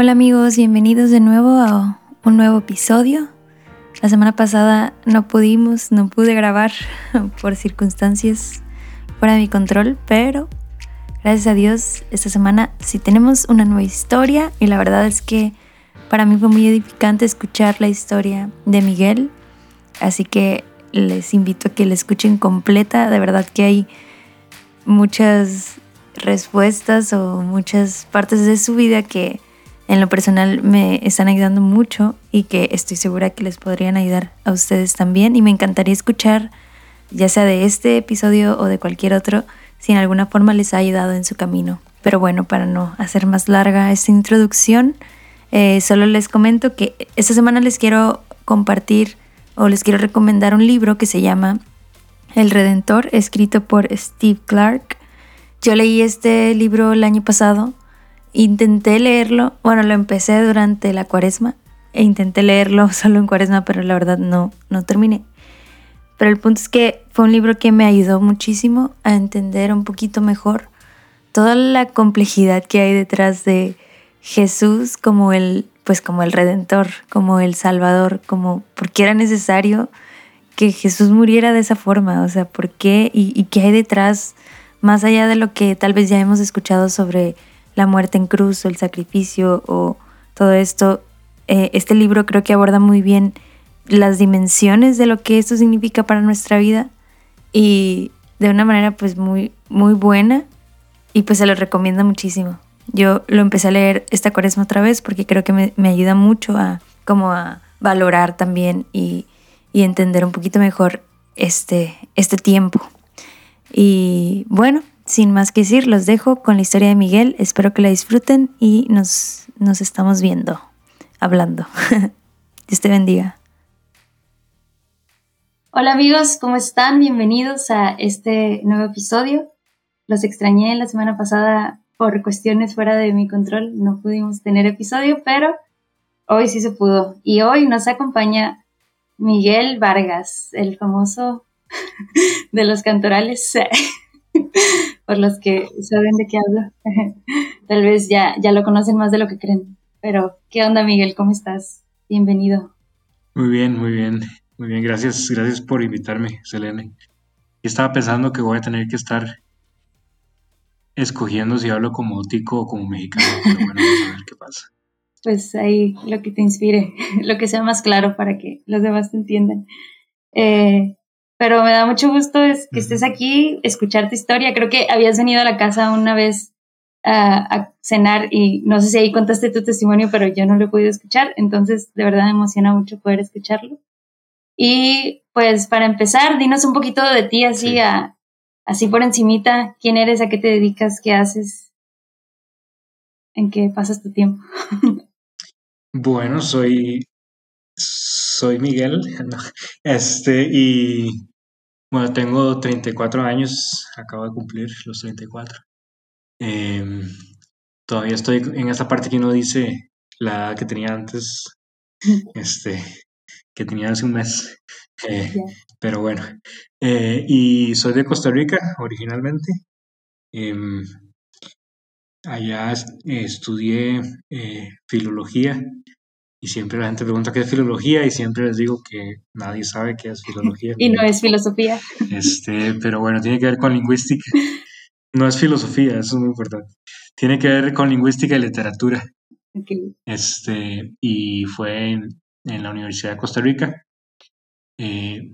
Hola amigos, bienvenidos de nuevo a un nuevo episodio. La semana pasada no pudimos, no pude grabar por circunstancias fuera de mi control, pero gracias a Dios esta semana sí tenemos una nueva historia y la verdad es que para mí fue muy edificante escuchar la historia de Miguel, así que les invito a que la escuchen completa, de verdad que hay muchas respuestas o muchas partes de su vida que en lo personal me están ayudando mucho y que estoy segura que les podrían ayudar a ustedes también y me encantaría escuchar ya sea de este episodio o de cualquier otro si en alguna forma les ha ayudado en su camino. Pero bueno, para no hacer más larga esta introducción, eh, solo les comento que esta semana les quiero compartir o les quiero recomendar un libro que se llama El Redentor, escrito por Steve Clark. Yo leí este libro el año pasado, intenté leerlo, bueno, lo empecé durante la cuaresma e intenté leerlo solo en cuaresma, pero la verdad no, no terminé. Pero el punto es que fue un libro que me ayudó muchísimo a entender un poquito mejor toda la complejidad que hay detrás de Jesús como el, pues como el redentor, como el salvador, como por qué era necesario que Jesús muriera de esa forma, o sea, por qué y, y qué hay detrás más allá de lo que tal vez ya hemos escuchado sobre la muerte en cruz o el sacrificio o todo esto, eh, este libro creo que aborda muy bien las dimensiones de lo que esto significa para nuestra vida y de una manera pues muy, muy buena y pues se lo recomiendo muchísimo. Yo lo empecé a leer esta cuaresma otra vez porque creo que me, me ayuda mucho a como a valorar también y, y entender un poquito mejor este, este tiempo. Y bueno, sin más que decir, los dejo con la historia de Miguel. Espero que la disfruten y nos, nos estamos viendo, hablando. Dios te bendiga. Hola amigos, ¿cómo están? Bienvenidos a este nuevo episodio. Los extrañé la semana pasada por cuestiones fuera de mi control. No pudimos tener episodio, pero hoy sí se pudo. Y hoy nos acompaña Miguel Vargas, el famoso de los cantorales, por los que saben de qué hablo. Tal vez ya, ya lo conocen más de lo que creen. Pero, ¿qué onda, Miguel? ¿Cómo estás? Bienvenido. Muy bien, muy bien. Muy bien, gracias, gracias por invitarme, Selene. Estaba pensando que voy a tener que estar escogiendo si hablo como tico o como mexicano, pero bueno, vamos a ver qué pasa. Pues ahí lo que te inspire, lo que sea más claro para que los demás te entiendan. Eh, pero me da mucho gusto es que estés aquí, escuchar tu historia. Creo que habías venido a la casa una vez a, cenar y no sé si ahí contaste tu testimonio, pero yo no lo he podido escuchar. Entonces, de verdad me emociona mucho poder escucharlo. Y pues para empezar, dinos un poquito de ti así, a, así por encimita, quién eres, a qué te dedicas, qué haces, en qué pasas tu tiempo. bueno, soy soy Miguel, este, y bueno, tengo 34 años, acabo de cumplir los 34. Em, todavía estoy en esa parte que uno dice la edad que tenía antes, este, que tenía hace un mes. Eh, pero bueno, eh, y soy de Costa Rica originalmente. Em, allá estudié eh, filología y siempre la gente pregunta qué es filología y siempre les digo que nadie sabe qué es filología. y no es filosofía. Este, pero bueno, tiene que ver con lingüística. No es filosofía, eso es muy importante. Tiene que ver con lingüística y literatura. Este, y fue en, la Universidad de Costa Rica. Eh,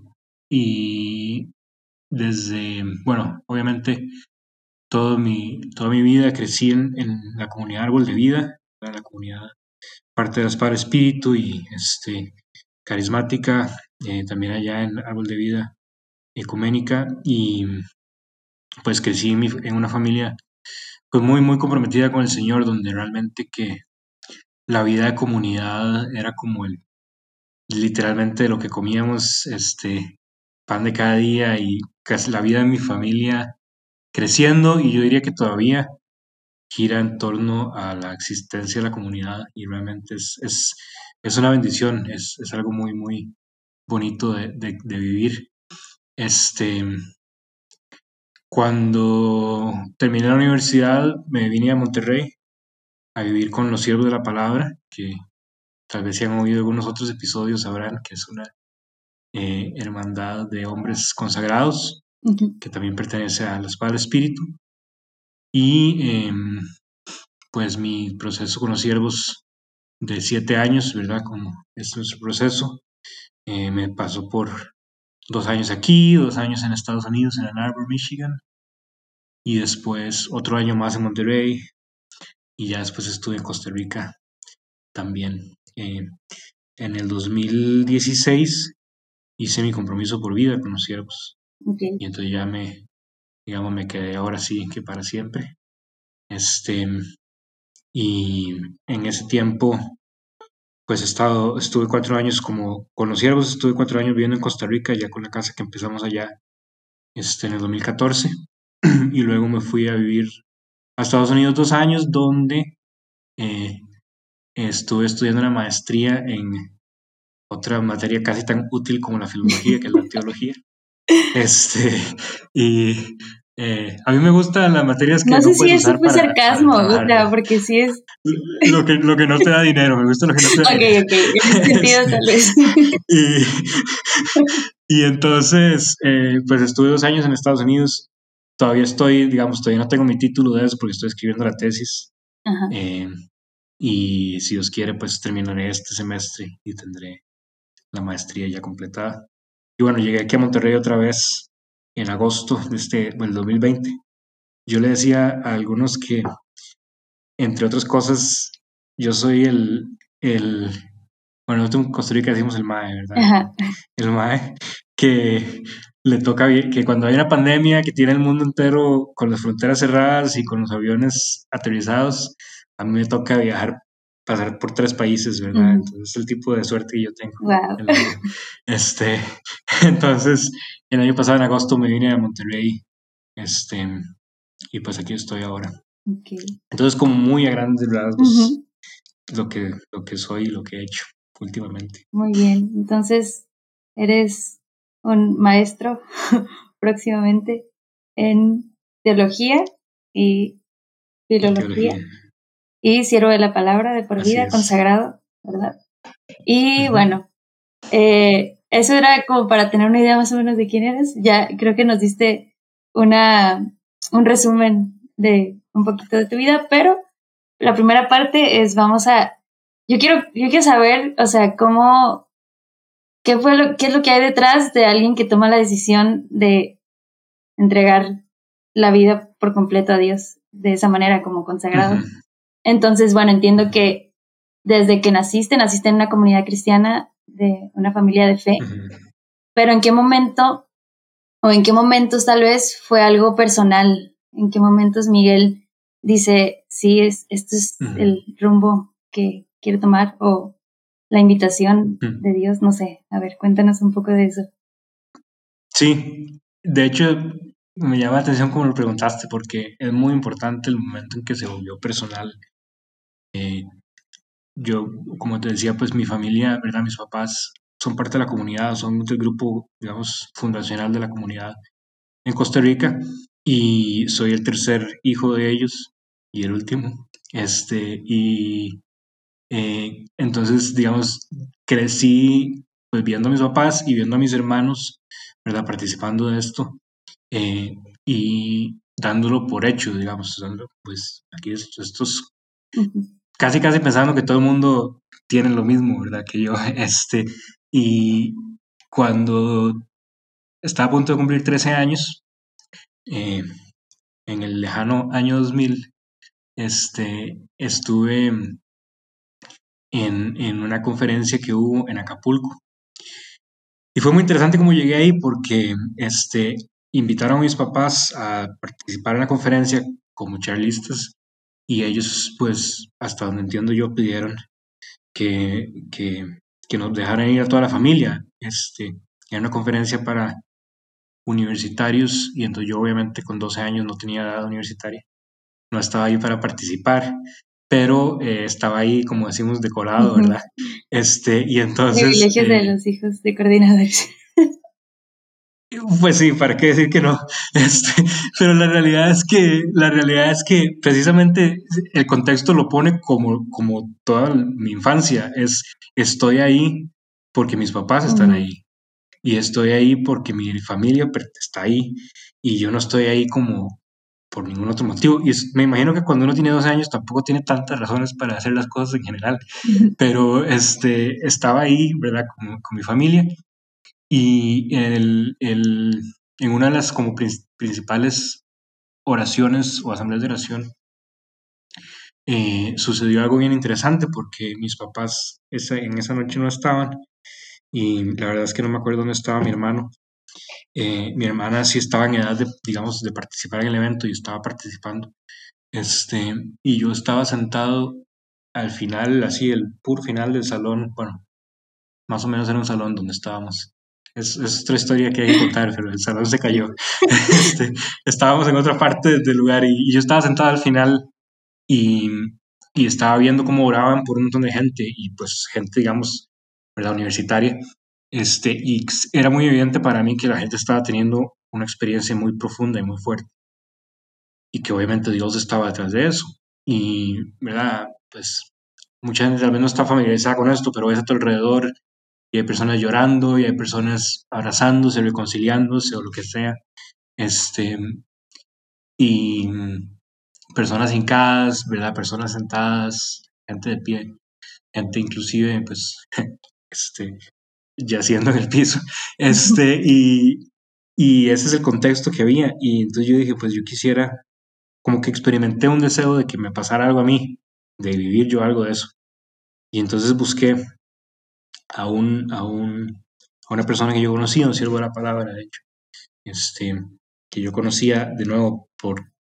y desde, bueno, obviamente todo mi, toda mi vida crecí en, en la comunidad Árbol de Vida, la comunidad parte de para Espíritu y este, carismática, eh, también allá en Árbol de Vida Ecuménica. Y pues crecí en, una familia pues muy muy comprometida con el Señor donde realmente que la vida de comunidad era como el literalmente lo que comíamos este pan de cada día y la vida de mi familia creciendo. Y yo diría que todavía gira en torno a la existencia de la comunidad y realmente es, es, es una bendición, es, es, algo muy, muy bonito de, de, de, vivir. Este, cuando terminé la universidad me vine a Monterrey a vivir con los siervos de la palabra, que tal vez si han oído algunos otros episodios sabrán que es una eh, hermandad de hombres consagrados, que también pertenece a la espada del espíritu. Y em, pues mi proceso con los siervos de siete años, ¿verdad? Como es nuestro proceso, eh, me pasó por dos años aquí, dos años en Estados Unidos, en Ann Arbor, Michigan, y después otro año más en Monterrey, y ya después estuve en Costa Rica también. Eh, en el 2016 hice mi compromiso por vida con los siervos. Y entonces ya me, digamos, me quedé ahora sí que para siempre. Este, y en ese tiempo, pues he estado, estuve cuatro años como con los siervos, estuve cuatro años viviendo en Costa Rica, ya con la casa que empezamos allá este, en el 2014. y luego me fui a vivir a Estados Unidos dos años, donde eh, estuve estudiando una maestría en otra materia casi tan útil como la filología, que es la teología. Este, y eh, a mí me gustan las materias que no, sé si eso fue sarcasmo, porque sí es. Lo que, lo que no te da dinero, me gusta lo que no te da dinero. Ok, ok, en ese sentido tal vez. Y, y entonces, eh, pues estuve dos años en Estados Unidos. Todavía estoy, digamos, todavía no tengo mi título de eso porque estoy escribiendo la tesis. Eh, y si Dios quiere, pues terminaré este semestre y tendré la maestría ya completada. Y bueno, llegué aquí a Monterrey otra vez en agosto de este, del 2020. Yo le decía a algunos que, entre otras cosas, yo soy el, el bueno, nosotros en Costa Rica decimos el MAE, ¿verdad? El MAE, que le toca, que cuando hay una pandemia que tiene el mundo entero con las fronteras cerradas y con los aviones aterrizados, a mí me toca viajar pasar por tres países, ¿verdad? Entonces es el tipo de suerte que yo tengo. Este, entonces, el año pasado en agosto me vine a Monterrey, este, y pues aquí estoy ahora. Entonces, como muy a grandes rasgos, lo, que, lo que soy y lo que he hecho últimamente. Muy bien, entonces eres un maestro próximamente en teología y filología y siervo de la palabra de por vida, consagrado, ¿verdad? Y bueno, eh, eso era como para tener una idea más o menos de quién eres. Ya creo que nos diste una, un resumen de un poquito de tu vida, pero la primera parte es, vamos a, yo quiero, yo quiero saber, o sea, cómo, qué fue lo, qué es lo que hay detrás de alguien que toma la decisión de entregar la vida por completo a Dios de esa manera como consagrado. Entonces, bueno, entiendo que desde que naciste, naciste en una comunidad cristiana, de una familia de fe, pero ¿en qué momento o en qué momentos tal vez fue algo personal? ¿En qué momentos Miguel dice, sí, es, esto es el rumbo que quiero tomar o la invitación de Dios? No sé, a ver, cuéntanos un poco de eso. Sí, de hecho, me llama la atención como lo preguntaste, porque es muy importante el momento en que se volvió personal eh, yo, como te decía, pues mi familia, ¿verdad? Mis papás son parte de la comunidad, son del grupo, digamos, fundacional de la comunidad en Costa Rica y soy el tercer hijo de ellos y el último. Este, y eh, entonces, digamos, crecí pues viendo a mis papás y viendo a mis hermanos, ¿verdad? Participando de esto eh, y dándolo por hecho, digamos, pues aquí estos casi casi pensando que todo el mundo tiene lo mismo, ¿verdad? Que yo, este, y cuando estaba a punto de cumplir 13 años, eh, en el lejano año 2000, este, estuve en, en, una conferencia que hubo en Acapulco. Y fue muy interesante cómo llegué ahí porque este, invitaron a mis papás a participar en la conferencia como charlistas y ellos, pues, hasta donde entiendo yo, pidieron que, que, que nos dejaran ir a toda la familia. Este, era una conferencia para universitarios y entonces yo obviamente con 12 años no tenía edad universitaria, no estaba ahí para participar, pero eh, estaba ahí, como decimos, decorado, ¿verdad? Este, y entonces... Privilegios de eh, los hijos de coordinadores. Pues sí, ¿para qué decir que no? Este, pero la realidad es que, la realidad es que precisamente el contexto lo pone como, como toda mi infancia. Es, estoy ahí porque mis papás están ahí. Y estoy ahí porque mi familia está ahí. Y yo no estoy ahí como por ningún otro motivo. Y me imagino que cuando uno tiene 12 años tampoco tiene tantas razones para hacer las cosas en general. Pero este, estaba ahí, ¿verdad? Con, con mi familia y el, el, en una de las como principales oraciones o asambleas de oración, eh, sucedió algo bien interesante porque mis papás en esa noche no estaban y la verdad es que no me acuerdo dónde estaba mi hermano. Eh, mi hermana sí estaba en edad de, digamos, de participar en el evento y estaba participando. Este, y yo estaba sentado al final, así, el puro final del salón, bueno, más o menos era un salón donde estábamos. Es, otra historia que hay que contar, pero el salón se cayó. Este, estábamos en otra parte del lugar y, yo estaba sentado al final y, y, estaba viendo cómo oraban por un montón de gente y pues gente, digamos, la universitaria. Este, y era muy evidente para mí que la gente estaba teniendo una experiencia muy profunda y muy fuerte. Y que obviamente Dios estaba detrás de eso. Y, ¿verdad? Pues mucha gente tal vez no está familiarizada con esto, pero ves a tu alrededor y hay personas llorando y hay personas abrazándose, reconciliándose o lo que sea. Este, y personas hincadas, ¿verdad? Personas sentadas, gente de pie, gente inclusive, pues, este, yaciendo en el piso. Este, y, y ese es el contexto que había. Y entonces yo dije, pues yo quisiera, como que experimenté un deseo de que me pasara algo a mí, de vivir yo algo de eso. Y entonces busqué a, un, a, un, a una persona que yo conocía, un siervo de la palabra, de hecho, este, que yo conocía de nuevo por,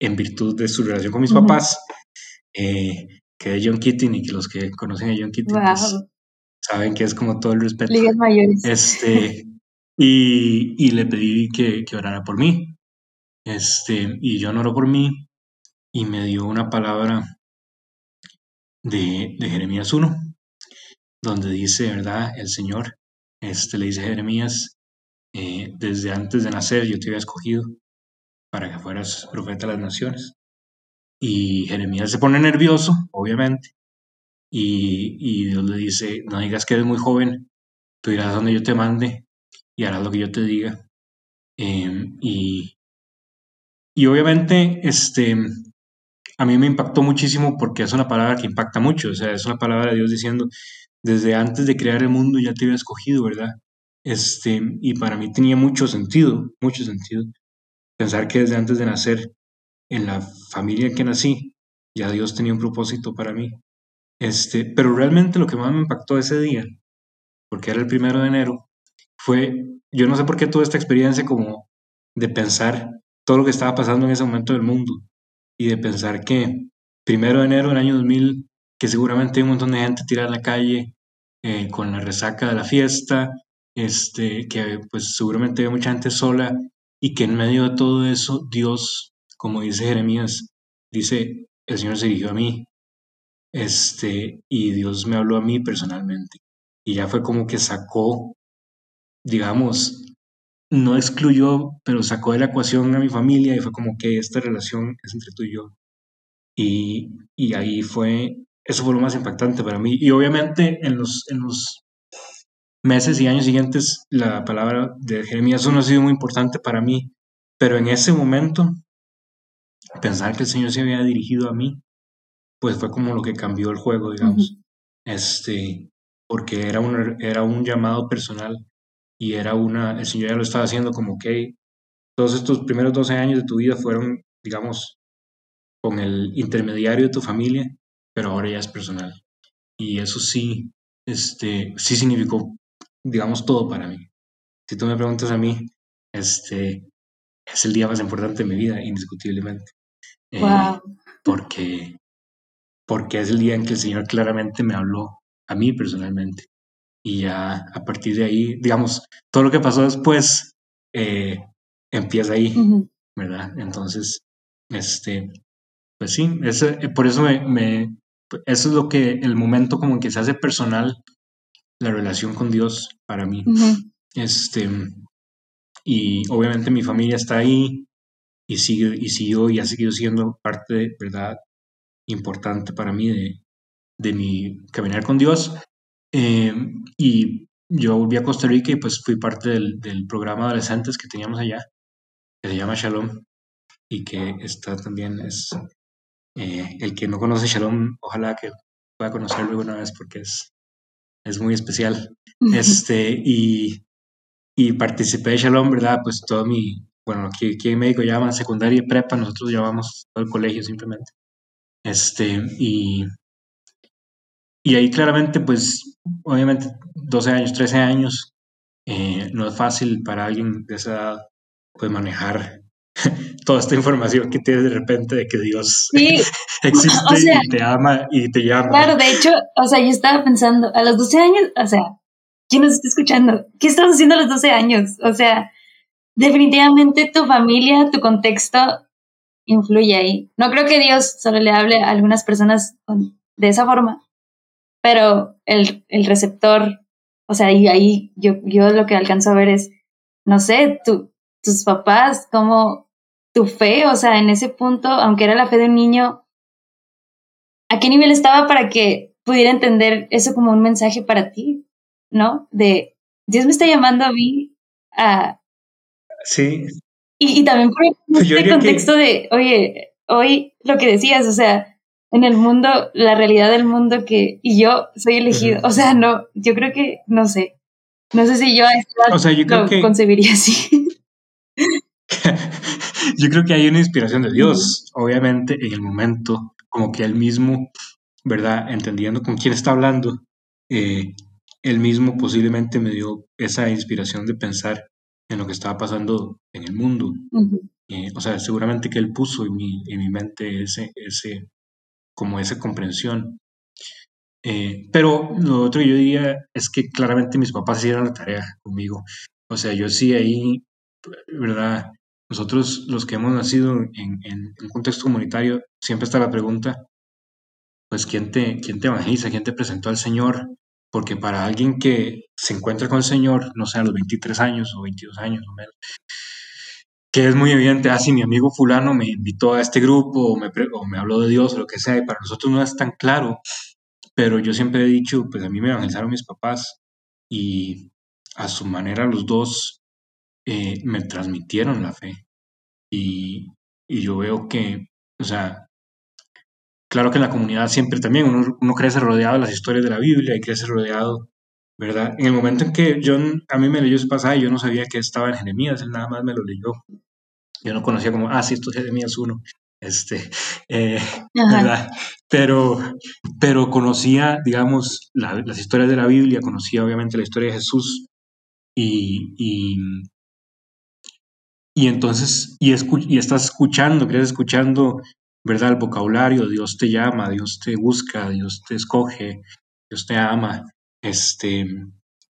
en virtud de su relación con mis papás, eh, que es John Keating y que los que conocen a John Keating pues, saben que es como todo el respeto. Este, y, y le pedí que, que, orara por mí. Este, y yo no oró por mí y me dio una palabra de, de Jeremías 1, donde dice, ¿verdad? El Señor este, le dice Jeremías, eh, desde antes de nacer yo te había escogido para que fueras profeta de las naciones. Y Jeremías se pone nervioso, obviamente, y, y Dios le dice, no digas que eres muy joven, tú irás donde yo te mande y harás lo que yo te diga. Em, y, y obviamente, este, a mí me impactó muchísimo porque es una palabra que impacta mucho, o sea, es una palabra de Dios diciendo, desde antes de crear el mundo ya te había escogido, ¿verdad? Este, y para mí tenía mucho sentido, mucho sentido, pensar que desde antes de nacer, en la familia en que nací, ya Dios tenía un propósito para mí. Este, pero realmente lo que más me impactó ese día, porque era el primero de enero, fue, yo no sé por qué tuve esta experiencia como de pensar todo lo que estaba pasando en ese momento del mundo y de pensar que primero de enero del año 2000, que seguramente hay un montón de gente tirada en la calle, eh, con la resaca de la fiesta, este, que pues seguramente hay mucha gente sola y que en medio de todo eso Dios, como dice Jeremías, dice, el Señor se dirigió a mí, este, y Dios me habló a mí personalmente. Y ya fue como que sacó, digamos, no excluyó, pero sacó de la ecuación a mi familia y fue como que esta relación es entre tú y yo. Y, y ahí fue eso fue lo más impactante para mí. Y obviamente en los, en los meses y años siguientes la palabra de Jeremías no ha sido muy importante para mí, pero en ese momento pensar que el Señor se había dirigido a mí, pues fue como lo que cambió el juego, digamos. Este, porque era un, era un llamado personal y era una, el Señor ya lo estaba haciendo como que todos estos primeros 12 años de tu vida fueron, digamos, con el intermediario de tu familia pero ahora ya es personal. Y eso sí, este, sí significó, digamos, todo para mí. Si tú me preguntas a mí, este, es el día más importante de mi vida, indiscutiblemente. Eh, porque, porque es el día en que el Señor claramente me habló a mí personalmente. Y ya a partir de ahí, digamos, todo lo que pasó después eh, empieza ahí, ¿verdad? Entonces, este, pues sí, eh, por eso me, eso es lo que el momento como en que se hace personal la relación con Dios para mí. Este y obviamente mi familia está ahí y sigue y siguió y ha seguido siendo parte de verdad importante para mí de, de mi caminar con Dios. Eh, y yo volví a Costa Rica y pues fui parte del, del programa de adolescentes que teníamos allá, que se llama Shalom, y que está también es eh, el que no conoce Shalom, ojalá que pueda conocerlo alguna vez porque es, es muy especial. este, y, y participé de Shalom, ¿verdad? Pues todo mi, bueno, aquí, aquí en México llaman secundaria y prepa, nosotros llamamos todo el colegio simplemente. Este, y, y ahí claramente, pues, obviamente, 12 años, 13 años, eh, no es fácil para alguien de esa edad, pues, manejar toda esta información que tienes de repente de que Dios existe y te ama y te llama. Claro, de hecho, o sea, yo estaba pensando, a los 12 años, o sea, ¿quién nos está escuchando? ¿Qué estás haciendo a los 12 años? O sea, definitivamente tu familia, tu contexto influye ahí. No creo que Dios solo le hable a algunas personas de esa forma, pero el, el receptor, o sea, y ahí yo, yo lo que alcanzo a ver es, no sé, tu, tus papás, como tu fe, o sea, en ese punto, aunque era la fe de un niño, ¿a qué nivel estaba para que pudiera entender eso como un mensaje para ti? ¿No? De Dios me está llamando a mí a... Sí. Y, también por el pues contexto de, oye, hoy lo que decías, o sea, en el mundo, la realidad del mundo que, y yo soy elegido, o sea, no, yo creo que, no sé, no sé si yo, o sea, yo lo concebiría así. yo creo que hay una inspiración de Dios, obviamente, en el momento, como que él mismo, ¿verdad? Entendiendo con quién está hablando, eh, él mismo posiblemente me dio esa inspiración de pensar en lo que estaba pasando en el mundo. Eh, o sea, seguramente que él puso en mi, en mi mente ese, ese, como esa comprensión. Eh, pero lo otro que yo diría es que claramente mis papás hicieron la tarea conmigo. O sea, yo sí ahí, ¿verdad? Nosotros los que hemos nacido en, un contexto comunitario, siempre está la pregunta, pues, ¿quién te, quién te evangeliza? ¿Quién te presentó al Señor? Porque para alguien que se encuentra con el Señor, no sé, a los 23 años o 22 años o menos, que es muy evidente, ah, si mi amigo fulano me invitó a este grupo me, o me habló de Dios o lo que sea, y para nosotros no es tan claro, pero yo siempre he dicho, pues a mí me evangelizaron mis papás y a su manera los dos eh, me transmitieron la fe. Y, y, yo veo que, o sea, claro que en la comunidad siempre también uno, uno crece rodeado de las historias de la Biblia y crece rodeado, ¿verdad? En el momento en que yo, a mí me leyó ese pasaje, yo no sabía que estaba en Jeremías, él nada más me lo leyó. Yo no conocía como, ah, sí, esto es Jeremías 1. Este, eh, ¿verdad? Pero, pero conocía, digamos, las historias de la Biblia, conocía obviamente la historia de Jesús y, y, y entonces, y, y estás escuchando, crees escuchando, ¿verdad? El vocabulario, Dios te llama, Dios te busca, Dios te escoge, Dios te ama, este,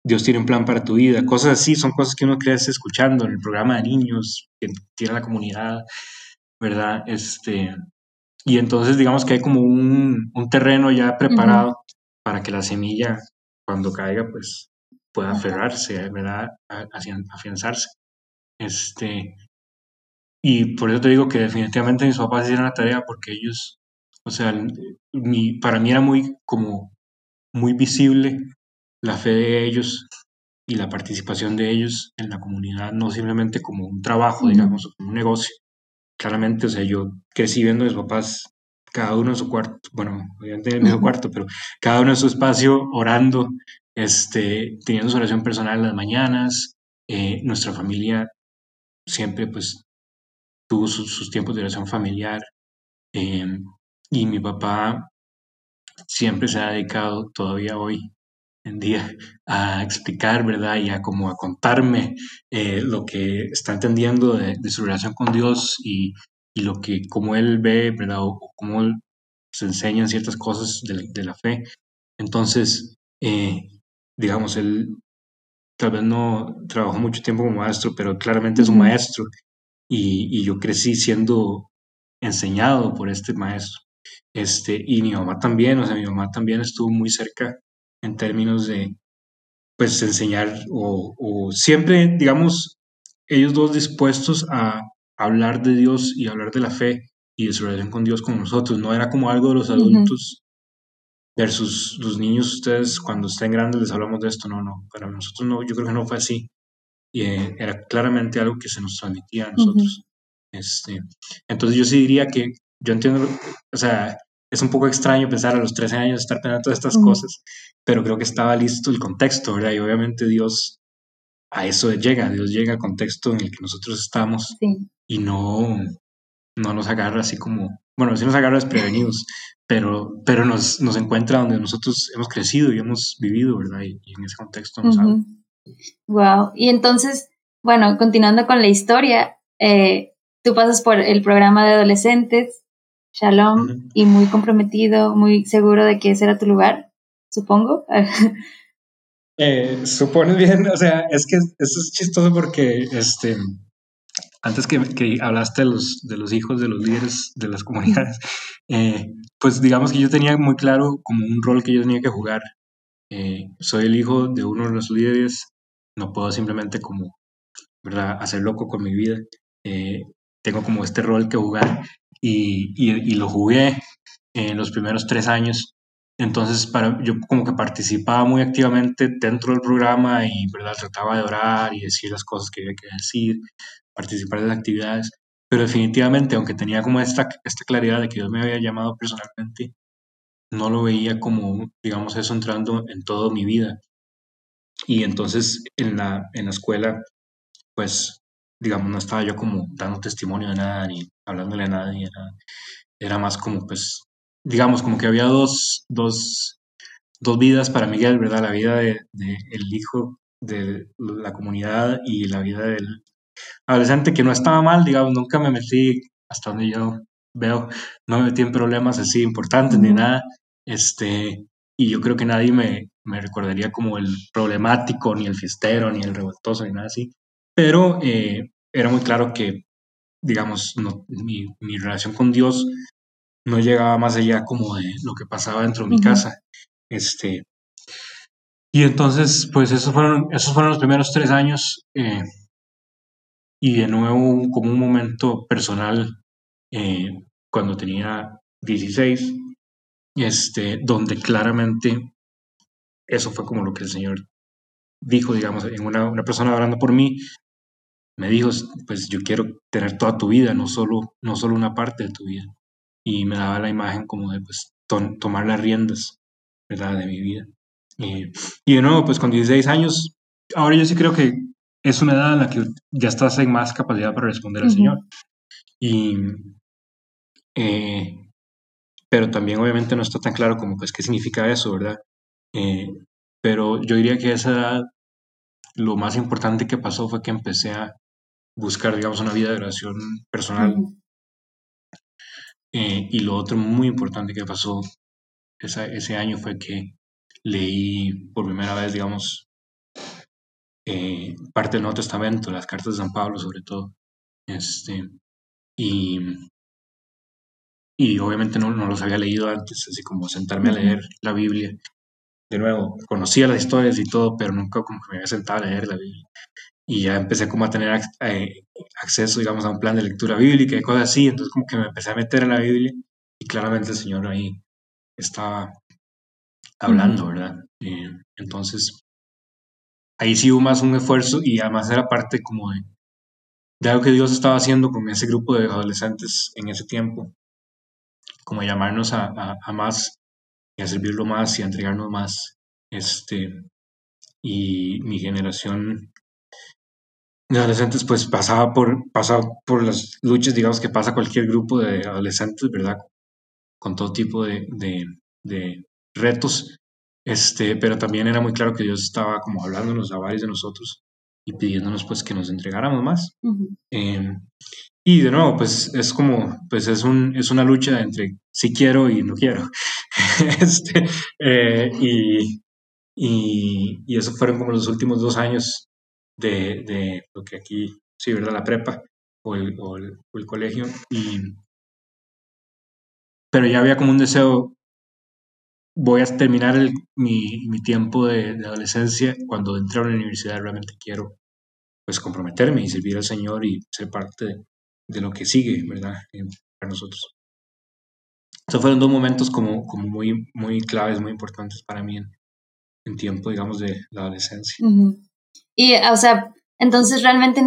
Dios tiene un plan para tu vida, cosas así, son cosas que uno crece escuchando en el programa de niños que tiene la comunidad, ¿verdad? Este, y entonces digamos que hay como un, un terreno ya preparado para que la semilla, cuando caiga, pues pueda aferrarse, ¿verdad? afianzarse. Este, y por eso te digo que definitivamente mis papás hicieron la tarea porque ellos, o sea, mi, para mí era muy como muy visible la fe de ellos y la participación de ellos en la comunidad, no simplemente como un trabajo, digamos, o como un negocio. Claramente, o sea, yo crecí viendo a mis papás cada uno en su cuarto, bueno, obviamente en el mismo cuarto, pero cada uno en su espacio orando, este, teniendo su oración personal en las mañanas. Eh, nuestra familia siempre pues tuvo sus, tiempos de oración familiar em, y mi papá siempre se ha dedicado todavía hoy en día a explicar, ¿verdad? Y a como a contarme eh, lo que está entendiendo de, su relación con Dios y, y, lo que, como él ve, ¿verdad? O, cómo se enseñan ciertas cosas de, la fe. Entonces, eh, digamos, él tal vez no trabajó mucho tiempo como maestro, pero claramente es un maestro y, yo crecí siendo enseñado por este maestro. Este, y mi mamá también, o sea, mi mamá también estuvo muy cerca en términos de, pues, enseñar o, siempre, digamos, ellos dos dispuestos a hablar de Dios y hablar de la fe y de su relación con Dios con nosotros. No era como algo de los adultos versus los niños, ustedes cuando estén grandes les hablamos de esto. No, no, para nosotros no, yo creo que no fue así. Y eh, era claramente algo que se nos transmitía a nosotros. este, entonces yo sí diría que yo entiendo, o sea, es un poco extraño pensar a los 13 años estar pensando todas estas cosas, pero creo que estaba listo el contexto, ¿verdad? Y obviamente Dios a eso llega, Dios llega al contexto en el que nosotros estamos y no, no nos agarra así como, bueno, sí nos agarra desprevenidos, pero, pero nos, nos encuentra donde nosotros hemos crecido y hemos vivido, ¿verdad? Y, en ese contexto nos uh Wow. Y entonces, bueno, continuando con la historia, eh, tú pasas por el programa de adolescentes, Shalom, y muy comprometido, muy seguro de que ese era tu lugar, supongo. eh, supones bien, o sea, es que eso es chistoso porque este, antes que, que, hablaste de los, de los hijos de los líderes de las comunidades, eh, pues digamos que yo tenía muy claro como un rol que yo tenía que jugar. Eh, soy el hijo de uno de los líderes, no puedo simplemente como, ¿verdad?, hacer loco con mi vida. Eh, tengo como este rol que jugar y, y, lo jugué en los primeros tres años. Entonces, para, yo como que participaba muy activamente dentro del programa y ¿verdad? trataba de orar y decir las cosas que había que decir, participar de las actividades. Pero definitivamente, aunque tenía como esta, esta claridad de que Dios me había llamado personalmente, no lo veía como, digamos, eso entrando en toda mi vida. Y entonces en la, en la escuela, pues digamos, no estaba yo como dando testimonio de nada ni hablándole a nadie, era, era más como, pues, digamos, como que había dos, dos, dos vidas para Miguel, ¿verdad? La vida de, de, el hijo de la comunidad y la vida del adolescente, que no estaba mal, digamos, nunca me metí, hasta donde yo veo, no me metí en problemas así importantes ni nada, este, y yo creo que nadie me, me recordaría como el problemático, ni el fiestero, ni el revoltoso, ni nada así pero eh, era muy claro que, digamos, mi, mi, relación con Dios no llegaba más allá como de lo que pasaba dentro de mi casa. Este, y entonces, pues esos fueron, esos fueron los primeros tres años eh, y de nuevo como un momento personal eh, cuando tenía 16, este, donde claramente eso fue como lo que el Señor dijo, digamos, en una, una persona hablando por mí, me dijo, pues yo quiero tener toda tu vida, no solo, no solo una parte de tu vida. Y me daba la imagen como de pues, tomar las riendas ¿verdad? de mi vida. y de nuevo, pues con 16 años, ahora yo sí creo que es una edad en la que ya estás en más capacidad para responder al Señor. Y, eh, pero también obviamente no está tan claro como pues qué significa eso, ¿verdad? Eh, pero yo diría que esa edad, lo más importante que pasó fue que empecé a buscar, digamos, una vida de oración personal. Eh, y lo otro muy importante que pasó ese año fue que leí por primera vez, digamos, eh, parte del Nuevo Testamento, las cartas de San Pablo sobre todo. Este, y, y obviamente no, no los había leído antes, así como sentarme a leer la Biblia. De nuevo, conocía las historias y todo, pero nunca como que me había sentado a leer la Biblia y ya empecé como a tener eh, acceso, digamos, a un plan de lectura bíblica y cosas así, entonces como que me empecé a meter en la Biblia y claramente el Señor ahí estaba hablando, ¿verdad? Eh, entonces, ahí sí hubo más un esfuerzo y además era parte como de, de algo que Dios estaba haciendo con ese grupo de adolescentes en ese tiempo, como llamarnos a, a, más y a servirlo más y a entregarnos más. Este, y mi generación de adolescentes, pues pasaba por, pasaba por las luchas, digamos, que pasa cualquier grupo de adolescentes, ¿verdad? Con todo tipo de, de, retos, este, pero también era muy claro que Dios estaba como hablándonos a varios de nosotros y pidiéndonos pues que nos entregáramos más. Em, y de nuevo, pues es como, pues es, un, es una lucha entre si quiero y no quiero. este, eh, y, y, y eso fueron como los últimos dos años de, de lo que aquí, sí, ¿verdad? La prepa o el, o el, colegio. Y, pero ya había como un deseo, voy a terminar el, mi, mi, tiempo de, adolescencia, cuando entré a la universidad realmente quiero pues comprometerme y servir al Señor y ser parte de, lo que sigue, ¿verdad? para nosotros. Esos fueron dos momentos como, como muy, muy claves, muy importantes para mí en, en tiempo, digamos, de la adolescencia. Y, o sea, entonces realmente,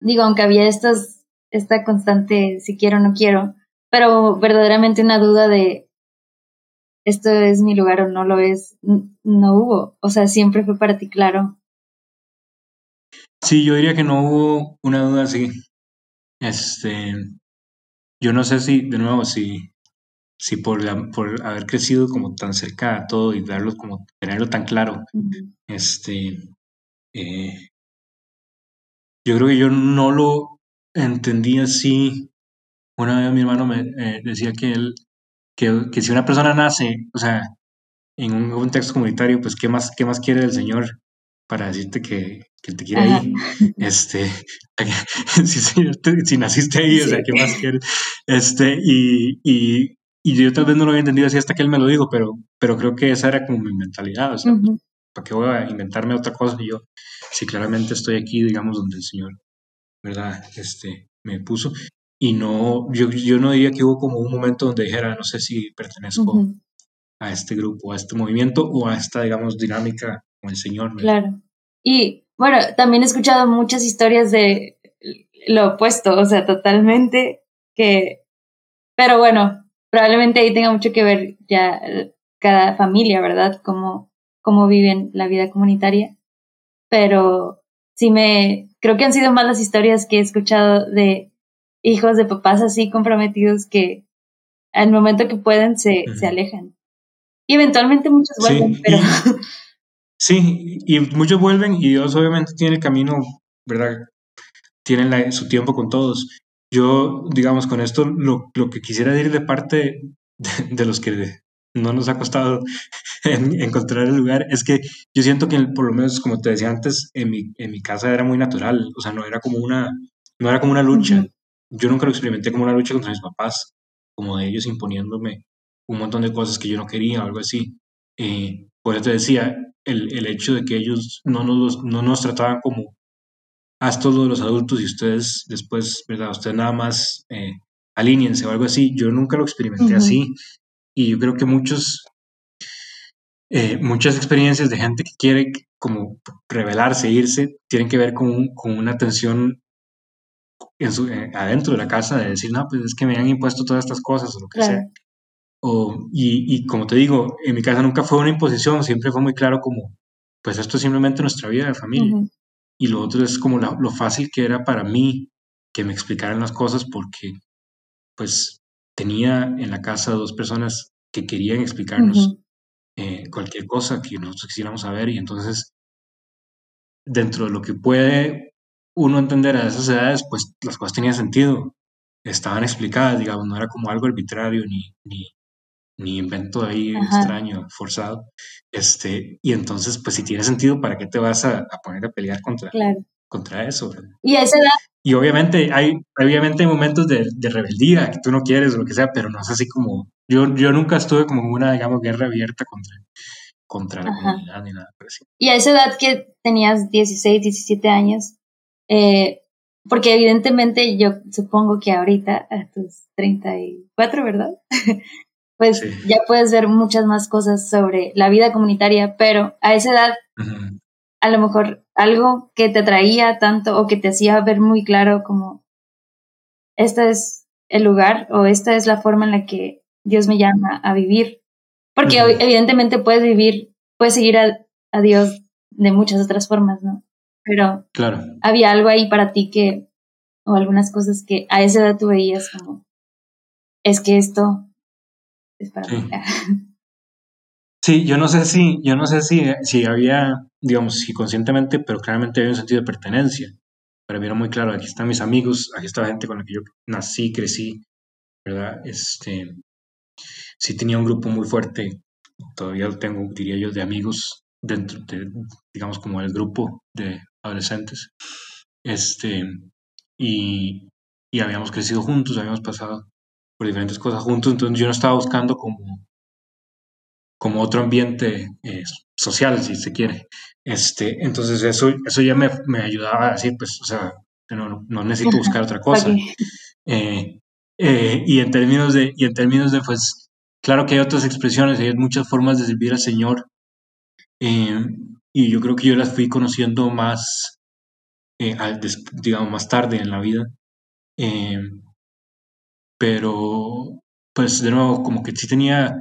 digo, aunque había estas, esta constante si quiero o no quiero, pero verdaderamente una duda de esto es mi lugar o no lo es, no hubo. O sea, siempre fue para ti claro. Sí, yo diría que no hubo una duda así. Este, yo no sé si, de nuevo, si, si por, la, por haber crecido como tan cerca a todo y darlo como, tenerlo tan claro, este, eh, yo creo que yo no lo entendí así. Una vez mi hermano me eh, decía que él, que, que si una persona nace, o sea, en un contexto comunitario, pues, ¿qué más, qué más quiere del Señor? para decirte que, que te quiere ahí. Este, si, naciste ahí, o sea, ¿qué más quieres? Este, y, y, y, yo tal vez no lo había entendido así hasta que él me lo dijo, pero, pero creo que esa era como mi mentalidad, o sea, ¿para qué voy a inventarme otra cosa? Y yo, si claramente estoy aquí, digamos, donde el Señor, ¿verdad? Este, me puso. Y no, yo, yo no diría que hubo como un momento donde dijera, no sé si pertenezco a este grupo, a este movimiento o a esta, digamos, dinámica el Señor. Claro. Y bueno, también he escuchado muchas historias de lo opuesto, o sea, totalmente que, pero bueno, probablemente ahí tenga mucho que ver ya cada familia, ¿verdad? Cómo, cómo viven la vida comunitaria. Pero sí me, creo que han sido más las historias que he escuchado de hijos de papás así comprometidos que al momento que pueden se, se alejan. Y eventualmente muchos vuelven, pero... Sí, y muchos vuelven y Dios obviamente tiene el camino, ¿verdad? Tienen su tiempo con todos. Yo, digamos, con esto lo, lo que quisiera decir de parte de, los que no nos ha costado encontrar el lugar es que yo siento que por lo menos, como te decía antes, en mi, en mi casa era muy natural, o sea, no era como una, no era como una lucha. Yo nunca lo experimenté como una lucha contra mis papás, como de ellos imponiéndome un montón de cosas que yo no quería o algo así. Eh, por eso te decía, el, el, hecho de que ellos no nos, no nos trataban como haz todo de los adultos y ustedes después, ¿verdad? Ustedes nada más eh, alíñense o algo así. Yo nunca lo experimenté así y yo creo que muchos, eh, muchas experiencias de gente que quiere como revelarse, irse, tienen que ver con, con una tensión en su, eh, adentro de la casa de decir, no, pues es que me han impuesto todas estas cosas o lo que sea. O, y, y, como te digo, en mi casa nunca fue una imposición, siempre fue muy claro como, pues esto es simplemente nuestra vida de familia. Y lo otro es como lo fácil que era para mí que me explicaran las cosas porque pues tenía en la casa dos personas que querían explicarnos eh, cualquier cosa que nosotros quisiéramos saber y entonces dentro de lo que puede uno entender a esas edades, pues las cosas tenían sentido, estaban explicadas, digamos, no era como algo arbitrario ni, ni, ni invento ahí extraño, forzado. Este, y entonces, pues si tiene sentido, ¿para qué te vas a, poner a pelear contra, contra eso? Y a esa edad. Y obviamente hay, obviamente hay momentos de, de, rebeldía que tú no quieres o lo que sea, pero no es así como. Yo, yo nunca estuve como en una, digamos, guerra abierta contra, contra la comunidad ni nada Y a esa edad que tenías 16, 17 años, eh, porque evidentemente yo supongo que ahorita, a tus 34, ¿verdad? pues ya puedes ver muchas más cosas sobre la vida comunitaria, pero a esa edad, a lo mejor algo que te atraía tanto o que te hacía ver muy claro como, este es el lugar o esta es la forma en la que Dios me llama a vivir. Porque evidentemente puedes vivir, puedes seguir a, a, Dios de muchas otras formas, ¿no? Pero claro. había algo ahí para ti que, o algunas cosas que a esa edad tú veías como, es que esto sí. yo no sé si, yo no sé si, si había, digamos, si conscientemente, pero claramente había un sentido de pertenencia. Para mí era muy claro, aquí están mis amigos, aquí está la gente con la que yo nací, crecí, ¿verdad? Este, sí tenía un grupo muy fuerte, todavía lo tengo, diría yo, de amigos dentro de, digamos, como el grupo de adolescentes. Este, y, y habíamos crecido juntos, habíamos pasado por diferentes cosas juntos, entonces yo no estaba buscando como, como otro ambiente eh, social, si se quiere. Este, entonces eso, eso ya me, me ayudaba a decir, pues, o sea, no, no necesito buscar otra cosa. Eh, eh, y en términos de, y en términos de, pues, claro que hay otras expresiones, hay muchas formas de servir al Señor. Eh, y yo creo que yo las fui conociendo más, digamos, más tarde en la vida. pero, pues, de nuevo, como que sí tenía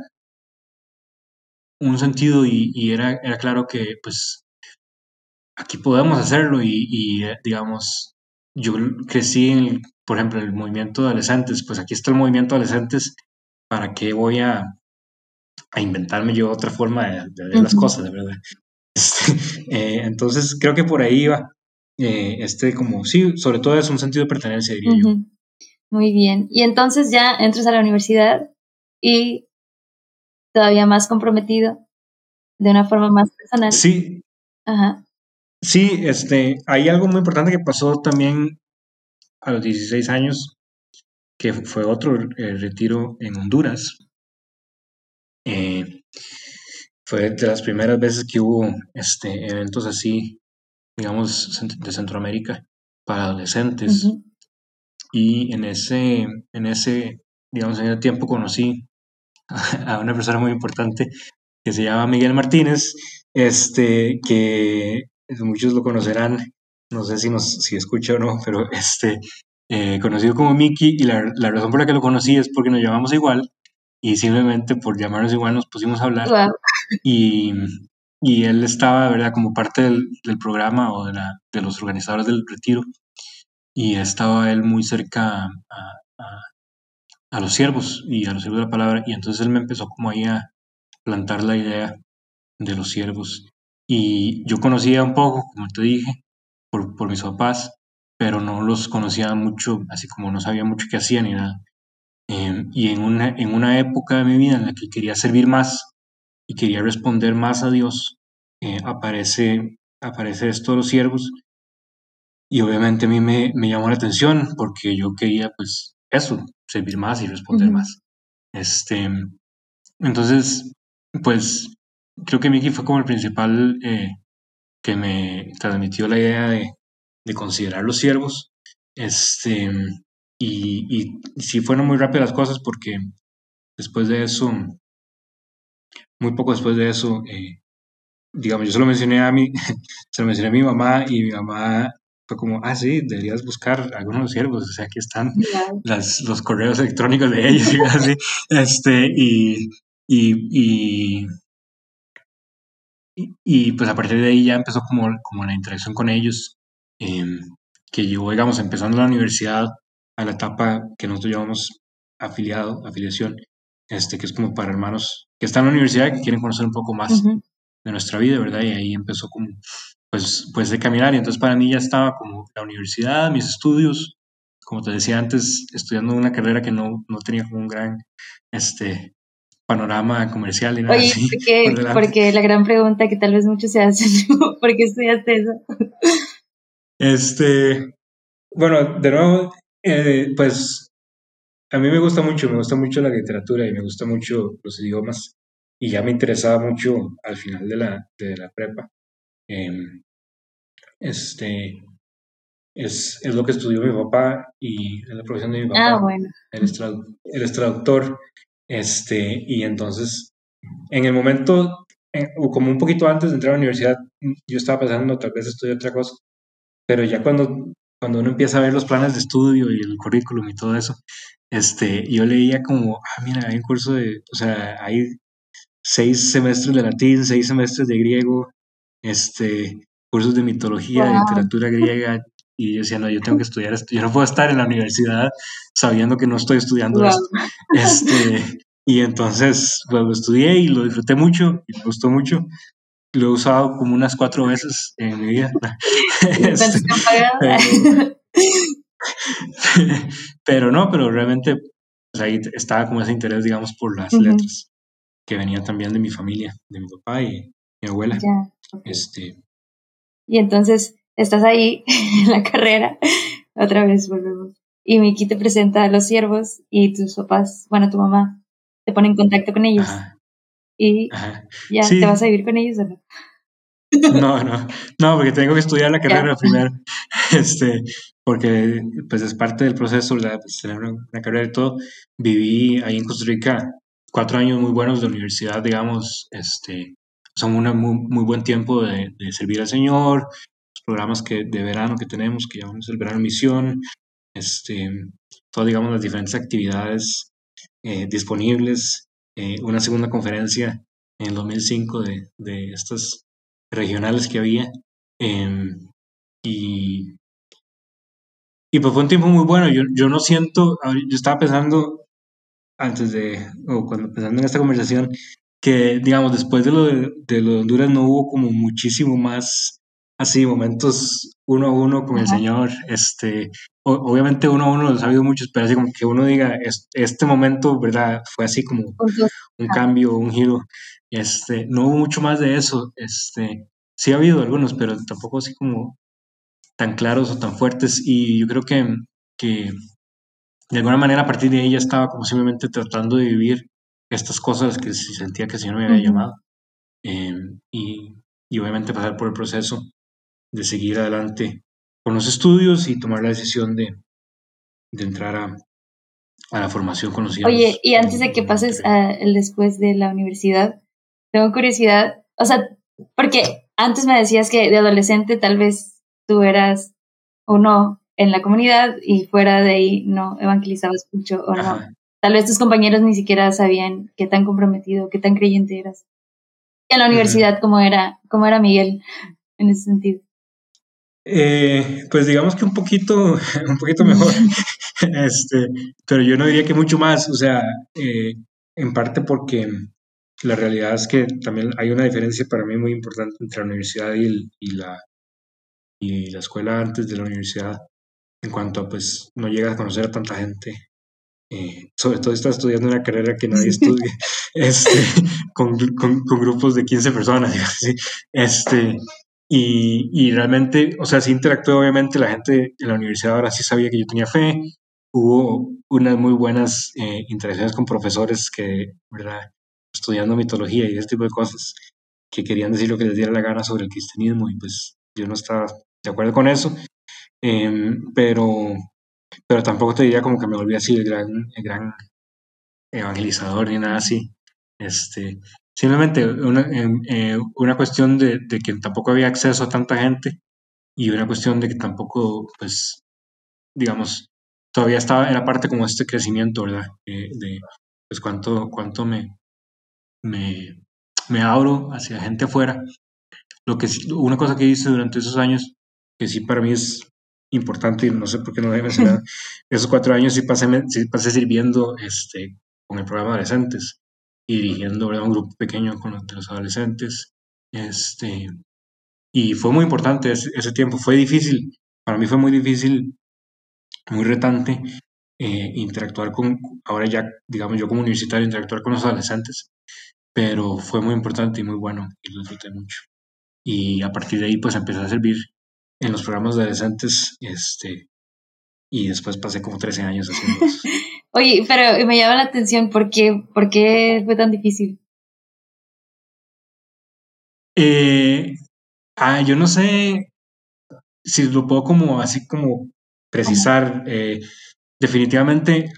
un sentido y, y era, era claro que, pues, aquí podemos hacerlo y, y digamos, yo crecí en, por ejemplo, el movimiento de adolescentes, pues aquí está el movimiento de adolescentes, ¿para qué voy a, a inventarme yo otra forma de, ver las cosas, de verdad? Este, eh, entonces, creo que por ahí va, eh, este como, sí, sobre todo es un sentido de pertenencia, diría yo. Muy bien, y entonces ya entras a la universidad y todavía más comprometido, de una forma más personal. Sí. Ajá. Sí, este, hay algo muy importante que pasó también a los 16 años, que fue otro eh, retiro en Honduras. Eh, fue de las primeras veces que hubo este, eventos así, digamos, de Centroamérica para adolescentes. Y en ese, en ese, digamos, en ese tiempo conocí a una persona muy importante que se llama Miguel Martínez, este, que muchos lo conocerán, no sé si, nos, si escucha o no, pero este, eh, conocido como Mickey, y la, la, razón por la que lo conocí es porque nos llamamos igual, y simplemente por llamarnos igual nos pusimos a hablar, y, y, él estaba, ¿verdad?, como parte del, del programa o de, la, de, los organizadores del retiro, y estaba él muy cerca a, a, a los siervos y a los siervos de la palabra, y entonces él me empezó como ahí a plantar la idea de los siervos. Y yo conocía un poco, como te dije, por, por mis papás, pero no los conocía mucho, así como no sabía mucho qué hacían ni nada. Em, y en una, en una época de mi vida en la que quería servir más y quería responder más a Dios, eh, aparece, aparece esto de los siervos. Y obviamente a mí me, me, llamó la atención porque yo quería, pues, eso, servir más y responder más. Este, entonces, pues creo que Mickey fue como el principal eh, que me transmitió la idea de, de considerar los siervos. Este, y, y, sí fueron muy rápidas las cosas porque después de eso, muy poco después de eso, eh, digamos, yo se lo mencioné a mi, se lo mencioné a mi mamá y mi mamá fue como, ah, sí, deberías buscar algunos siervos, o sea, aquí están las, los correos electrónicos de ellos y así, este, y, y, y, y, pues a partir de ahí ya empezó como, como la interacción con ellos, em, que yo, digamos, empezando la universidad a la etapa que nosotros llamamos afiliado, afiliación, este, que es como para hermanos que están en la universidad que quieren conocer un poco más de nuestra vida, ¿verdad? Y ahí empezó como, pues, pues de caminar. Y entonces para mí ya estaba como la universidad, mis estudios, como te decía antes, estudiando una carrera que no, no tenía como un gran, este, panorama comercial y nada Oye, así. Porque, la gran pregunta que tal vez muchos se hacen, ¿por qué estudiaste eso? Este, bueno, de nuevo, eh, pues a mí me gusta mucho, me gusta mucho la literatura y me gusta mucho los idiomas y ya me interesaba mucho al final de la, de la prepa. Em, este, es, es, lo que estudió mi papá y es la profesión de mi papá. Ah, bueno. Él es, traductor este, y entonces, en el momento, o como un poquito antes de entrar a la universidad, yo estaba pensando tal vez estudiar otra cosa, pero ya cuando, cuando uno empieza a ver los planes de estudio y el currículum y todo eso, este, yo leía como, ah, mira, hay un curso de, o sea, hay seis semestres de latín, seis semestres de griego, este, cursos de mitología, de literatura griega, y yo decía, no, yo tengo que estudiar esto, yo no puedo estar en la universidad sabiendo que no estoy estudiando esto. Este, y entonces, pues lo estudié y lo disfruté mucho, y me gustó mucho. Lo he usado como unas cuatro veces en mi vida. Este, pero, pero, no, pero realmente pues ahí estaba como ese interés, digamos, por las letras, que venía también de mi familia, de mi papá y mi abuela. este, y entonces estás ahí en la carrera, otra vez volvemos. Y Miki te presenta a los siervos y tus papás, bueno, tu mamá, te pone en contacto con ellos. Y ya te vas a vivir con ellos o no. No, no, no, porque tengo que estudiar la carrera primero, este, porque pues es parte del proceso, la, pues, tener una, carrera y todo. Viví ahí en Costa Rica cuatro años muy buenos de universidad, digamos, este, son un muy, muy, buen tiempo de, servir al Señor, los programas que, de verano que tenemos, que llamamos el verano misión, este, todas, digamos, las diferentes actividades eh, disponibles, eh, una segunda conferencia en el 2005 de, de estas regionales que había, em, y, y pues fue un tiempo muy bueno, yo, yo no siento, yo estaba pensando antes de, o cuando pensando en esta conversación, que, digamos, después de lo de, de, lo de Honduras no hubo como muchísimo más así, momentos uno a uno con el Señor. Este, obviamente uno a uno los ha habido muchos, pero así como que uno diga, este momento, ¿verdad? Fue así como un cambio, un giro. Este, no hubo mucho más de eso. Este, sí ha habido algunos, pero tampoco así como tan claros o tan fuertes. Y yo creo que, que de alguna manera a partir de ahí ya estaba como simplemente tratando de vivir estas cosas que sentía que el Señor me había llamado. Em, y, y, obviamente pasar por el proceso de seguir adelante con los estudios y tomar la decisión de, de entrar a, a, la formación con los Oye, y antes de que pases a el después de la universidad, tengo curiosidad, o sea, porque antes me decías que de adolescente tal vez tú eras o no en la comunidad y fuera de ahí no evangelizabas mucho o no. Tal vez tus compañeros ni siquiera sabían qué tan comprometido, qué tan creyente eras. En la universidad, ¿cómo era, cómo era Miguel en ese sentido? Eh, pues digamos que un poquito, un poquito mejor, este, pero yo no diría que mucho más, o sea, eh, en parte porque la realidad es que también hay una diferencia para mí muy importante entre la universidad y, y la, y la escuela antes de la universidad en cuanto a pues no llegas a conocer a tanta gente. Eh, sobre todo estás estudiando una carrera que nadie estudie este, con, con, grupos de 15 personas, este, y, y, realmente, o sea, sí interactué obviamente la gente en la universidad ahora sí sabía que yo tenía fe, hubo unas muy buenas eh, interacciones con profesores que, ¿verdad? Estudiando mitología y ese tipo de cosas, que querían decir lo que les diera la gana sobre el cristianismo y pues yo no estaba de acuerdo con eso, Em, pero, pero tampoco te diría como que me volví así el gran, gran evangelizador ni nada así. Este, simplemente una, em, eh, una cuestión de, de, que tampoco había acceso a tanta gente y una cuestión de que tampoco, pues, digamos, todavía estaba, era parte como este crecimiento, ¿verdad? Eh, de, pues, cuánto, cuánto me, me, me abro hacia gente afuera. Lo que, una cosa que hice durante esos años, que sí para mí es importante y no sé por qué no lo he mencionado. Esos cuatro años sí pasé, sí pasé sirviendo este, con el programa de adolescentes y dirigiendo un grupo pequeño con los, adolescentes. Este, y fue muy importante ese, ese, tiempo. Fue difícil, para mí fue muy difícil, muy retante eh, interactuar con, ahora ya, digamos, yo como universitario, interactuar con los adolescentes, pero fue muy importante y muy bueno y lo disfruté mucho. Y a partir de ahí, pues empecé a servir en los programas de adolescentes, este, y después pasé como 13 años haciendo eso. Oye, pero me llama la atención, ¿por qué, por qué fue tan difícil? Eh, ah, yo no sé si lo puedo como así como precisar. Eh, definitivamente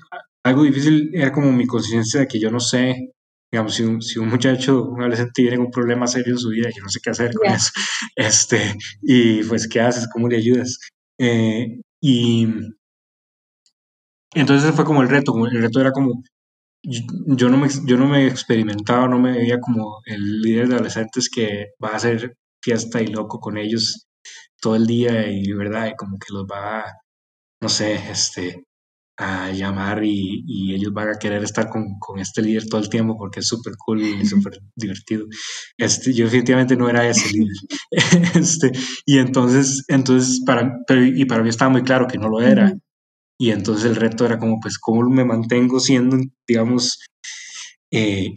algo difícil era como mi conciencia de que yo no sé digamos, si un, si un muchacho, un adolescente tiene un problema serio en su vida, yo no sé qué hacer con eso, este, y pues, ¿qué haces? ¿Cómo le ayudas? Eh, y entonces fue como el reto, el reto era como, yo no, me, yo no me experimentaba, no me veía como el líder de adolescentes que va a hacer fiesta y loco con ellos todo el día y, ¿verdad? Y como que los va, no sé, este, a llamar y, y, ellos van a querer estar con, con, este líder todo el tiempo porque es súper cool y súper divertido. Este, yo definitivamente no era ese líder. este, y entonces, entonces para, pero, y para mí estaba muy claro que no lo era. Y entonces el reto era como, pues, ¿cómo me mantengo siendo, digamos, eh,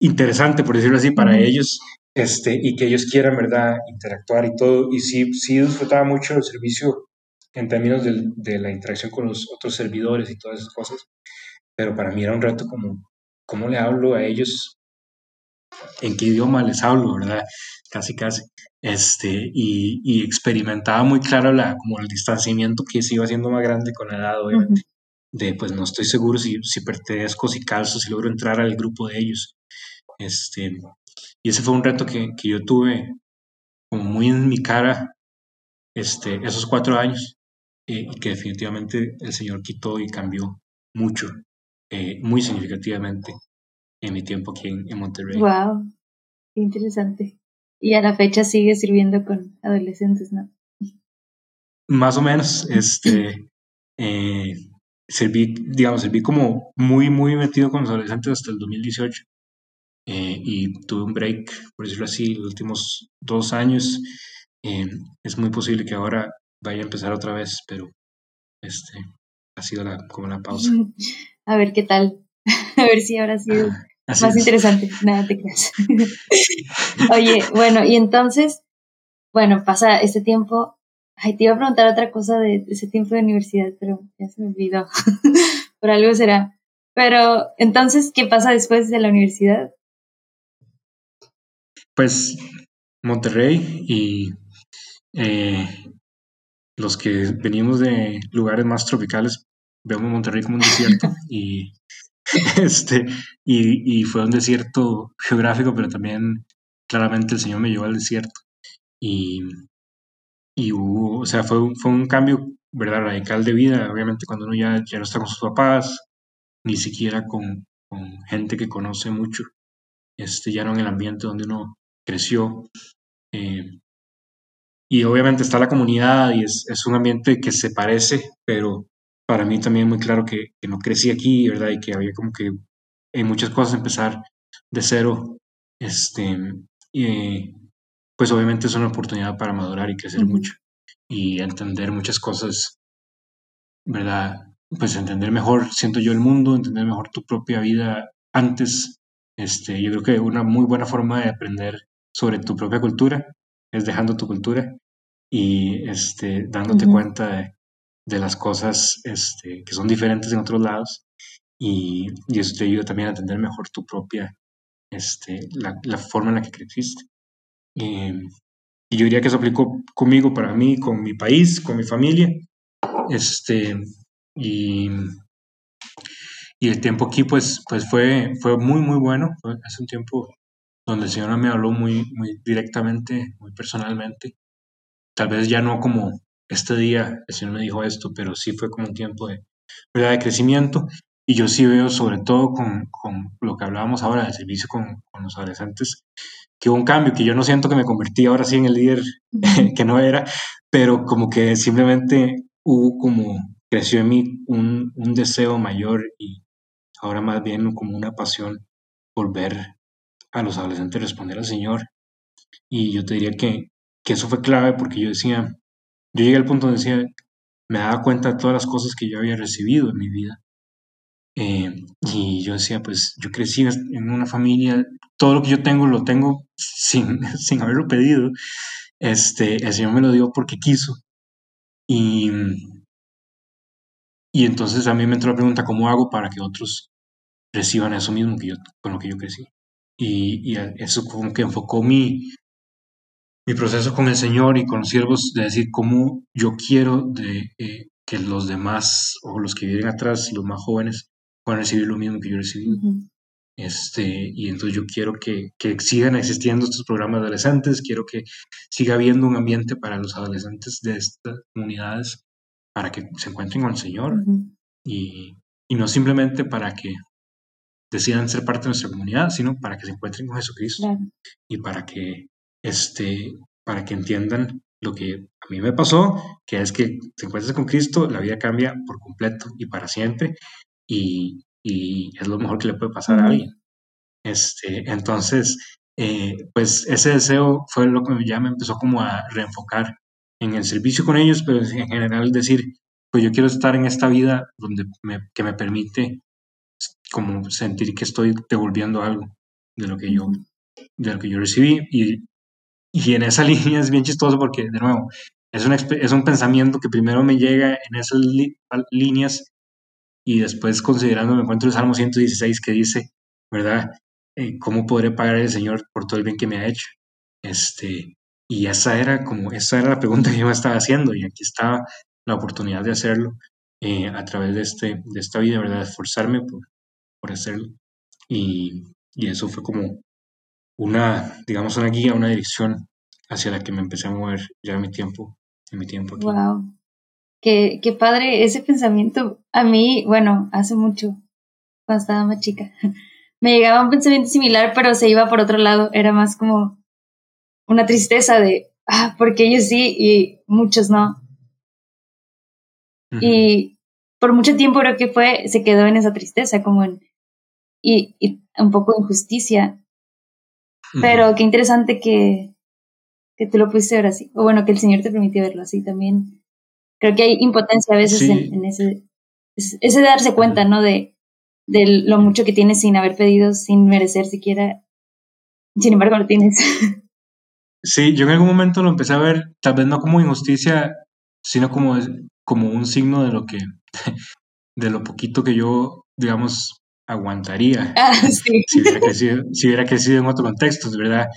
interesante, por decirlo así, para ellos? Este, y que ellos quieran, ¿verdad?, interactuar y todo. Y sí, sí disfrutaba mucho el servicio en términos de, de, la interacción con los otros servidores y todas esas cosas, pero para mí era un reto como, ¿cómo le hablo a ellos en qué idioma les hablo, ¿verdad? Casi, casi. Este, y, experimentaba muy claro la, como el distanciamiento que se iba haciendo más grande con la edad, obviamente. De, pues no estoy seguro si, si pertenezco, si calzo, si logro entrar al grupo de ellos. Este, y ese fue un reto que, que yo tuve como muy en mi cara este, esos cuatro años eh, y que definitivamente el Señor quitó y cambió mucho, eh, muy significativamente en mi tiempo aquí en, Monterrey. ¡Wow! Qué interesante. Y a la fecha sigue sirviendo con adolescentes, ¿no? Más o menos, este, eh, serví, digamos, serví como muy, muy metido con los adolescentes hasta el 2018. y tuve un break, por decirlo así, los últimos dos años eh, es muy posible que ahora vaya a empezar otra vez, pero este ha sido la, como la pausa. A ver qué tal. A ver si ahora ha más interesante. Nada te creas. Oye, bueno, y entonces, bueno, pasa este tiempo. Ay, te iba a preguntar otra cosa de ese tiempo de universidad, pero ya se me olvidó. Por algo será. Pero entonces, ¿qué pasa después de la universidad? Pues Monterrey y eh, los que venimos de lugares más tropicales vemos Monterrey como un desierto y este y, fue un desierto geográfico pero también claramente el Señor me llevó al desierto. Y, y hubo, o sea, fue, fue un cambio verdad radical de vida, obviamente cuando uno ya, ya no está con sus papás, ni siquiera con, con gente que conoce mucho, este, ya no en el ambiente donde uno creció, eh, y obviamente está la comunidad y es, es, un ambiente que se parece, pero para mí también muy claro que, que, no crecí aquí, ¿verdad? Y que había como que en muchas cosas empezar de cero, este, pues obviamente es una oportunidad para madurar y crecer mucho y entender muchas cosas, ¿verdad? Pues entender mejor, siento yo, el mundo, entender mejor tu propia vida antes. Este, yo creo que una muy buena forma de aprender sobre tu propia cultura es dejando tu cultura y este, dándote cuenta de, las cosas este, que son diferentes en otros lados y, y, eso te ayuda también a entender mejor tu propia, este, la, forma en la que creciste. y yo diría que eso aplicó conmigo, para mí, con mi país, con mi familia. Este, y, y el tiempo aquí pues, pues fue, fue muy, muy bueno. hace un tiempo donde el Señor me habló muy, muy directamente, muy personalmente. Tal vez ya no como este día el Señor me dijo esto, pero sí fue como un tiempo de, de crecimiento. Y yo sí veo, sobre todo con, con lo que hablábamos ahora del servicio con, con, los adolescentes, que hubo un cambio, que yo no siento que me convertí ahora sí en el líder que no era, pero como que simplemente hubo como, creció en mí un, un deseo mayor y ahora más bien como una pasión por ver a los adolescentes responder al Señor. Y yo te diría que, que eso fue clave porque yo decía, yo llegué al punto donde decía, me daba cuenta de todas las cosas que yo había recibido en mi vida. Eh, y yo decía, pues yo crecí en una familia, todo lo que yo tengo lo tengo sin, sin haberlo pedido. Este, el Señor me lo dio porque quiso. Y, y entonces a mí me entró la pregunta, ¿cómo hago para que otros reciban eso mismo que yo, con lo que yo crecí? y, eso como que enfocó mi, mi proceso con el Señor y con los siervos de decir cómo yo quiero de, eh, que los demás o los que vienen atrás, los más jóvenes, puedan recibir lo mismo que yo recibí. este, y entonces yo quiero que, que, sigan existiendo estos programas de adolescentes, quiero que siga habiendo un ambiente para los adolescentes de estas comunidades para que se encuentren con el Señor y, y no simplemente para que decidan ser parte de nuestra comunidad, sino para que se encuentren con Jesucristo y para que, este, para que entiendan lo que a mí me pasó, que es que se encuentras con Cristo, la vida cambia por completo y para siempre y, y es lo mejor que le puede pasar a alguien. Este, entonces, eh, pues ese deseo fue lo que ya me empezó como a reenfocar en el servicio con ellos, pero en general decir, pues yo quiero estar en esta vida donde me, que me permite como sentir que estoy devolviendo algo de lo que yo, de lo que yo recibí. Y, y en esa línea es bien chistoso porque, de nuevo, es un, es un pensamiento que primero me llega en esas líneas y después considerando me encuentro el Salmo 116 que dice, ¿verdad? eh, ¿cómo podré pagar al Señor por todo el bien que me ha hecho? Este, y esa era como, esa era la pregunta que yo me estaba haciendo y aquí estaba la oportunidad de hacerlo eh, a través de, este, de esta vida, ¿verdad? Esforzarme por, por hacerlo. Y, y eso fue como una, digamos, una guía, una dirección hacia la que me empecé a mover ya en mi tiempo, en mi tiempo aquí. Wow. Qué, qué padre ese pensamiento. A mí, bueno, hace mucho, cuando estaba más chica, me llegaba un pensamiento similar, pero se iba por otro lado. Era más como una tristeza de, ah, porque ellos sí y muchos no. Y por mucho tiempo creo que fue, se quedó en esa tristeza, como en, y, y un poco injusticia. Pero qué interesante que, que tú lo pudiste ver así. O bueno, que el Señor te permitió verlo así también. Creo que hay impotencia a veces en, en, ese, ese darse cuenta, ¿no? De, de lo mucho que tienes sin haber pedido, sin merecer siquiera. Sin embargo, lo tienes. Sí, yo en algún momento lo empecé a ver, tal vez no como injusticia, sino como, como un signo de lo que, de lo poquito que yo, digamos, aguantaría. Ah, sí. si, hubiera crecido, si hubiera crecido en otro contexto, ¿verdad?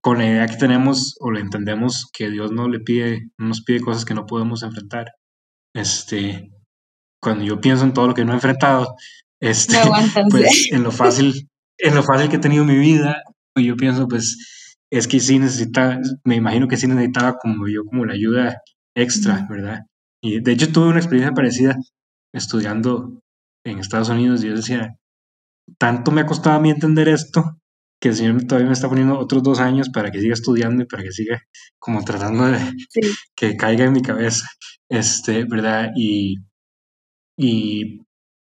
Con la idea que tenemos o le entendemos que Dios no le pide, no nos pide cosas que no podemos enfrentar. Este, cuando yo pienso en todo lo que no he enfrentado, este, pues en lo fácil, en lo fácil que he tenido mi vida, yo pienso, pues, es que sí necesitaba, me imagino que sí necesitaba como yo, como la ayuda extra, ¿verdad? Y de hecho tuve una experiencia parecida estudiando en Estados Unidos y yo decía, tanto me ha costado a mí entender esto que el Señor todavía me está poniendo otros dos años para que siga estudiando y para que siga como tratando de que caiga en mi cabeza, este, ¿verdad? Y, y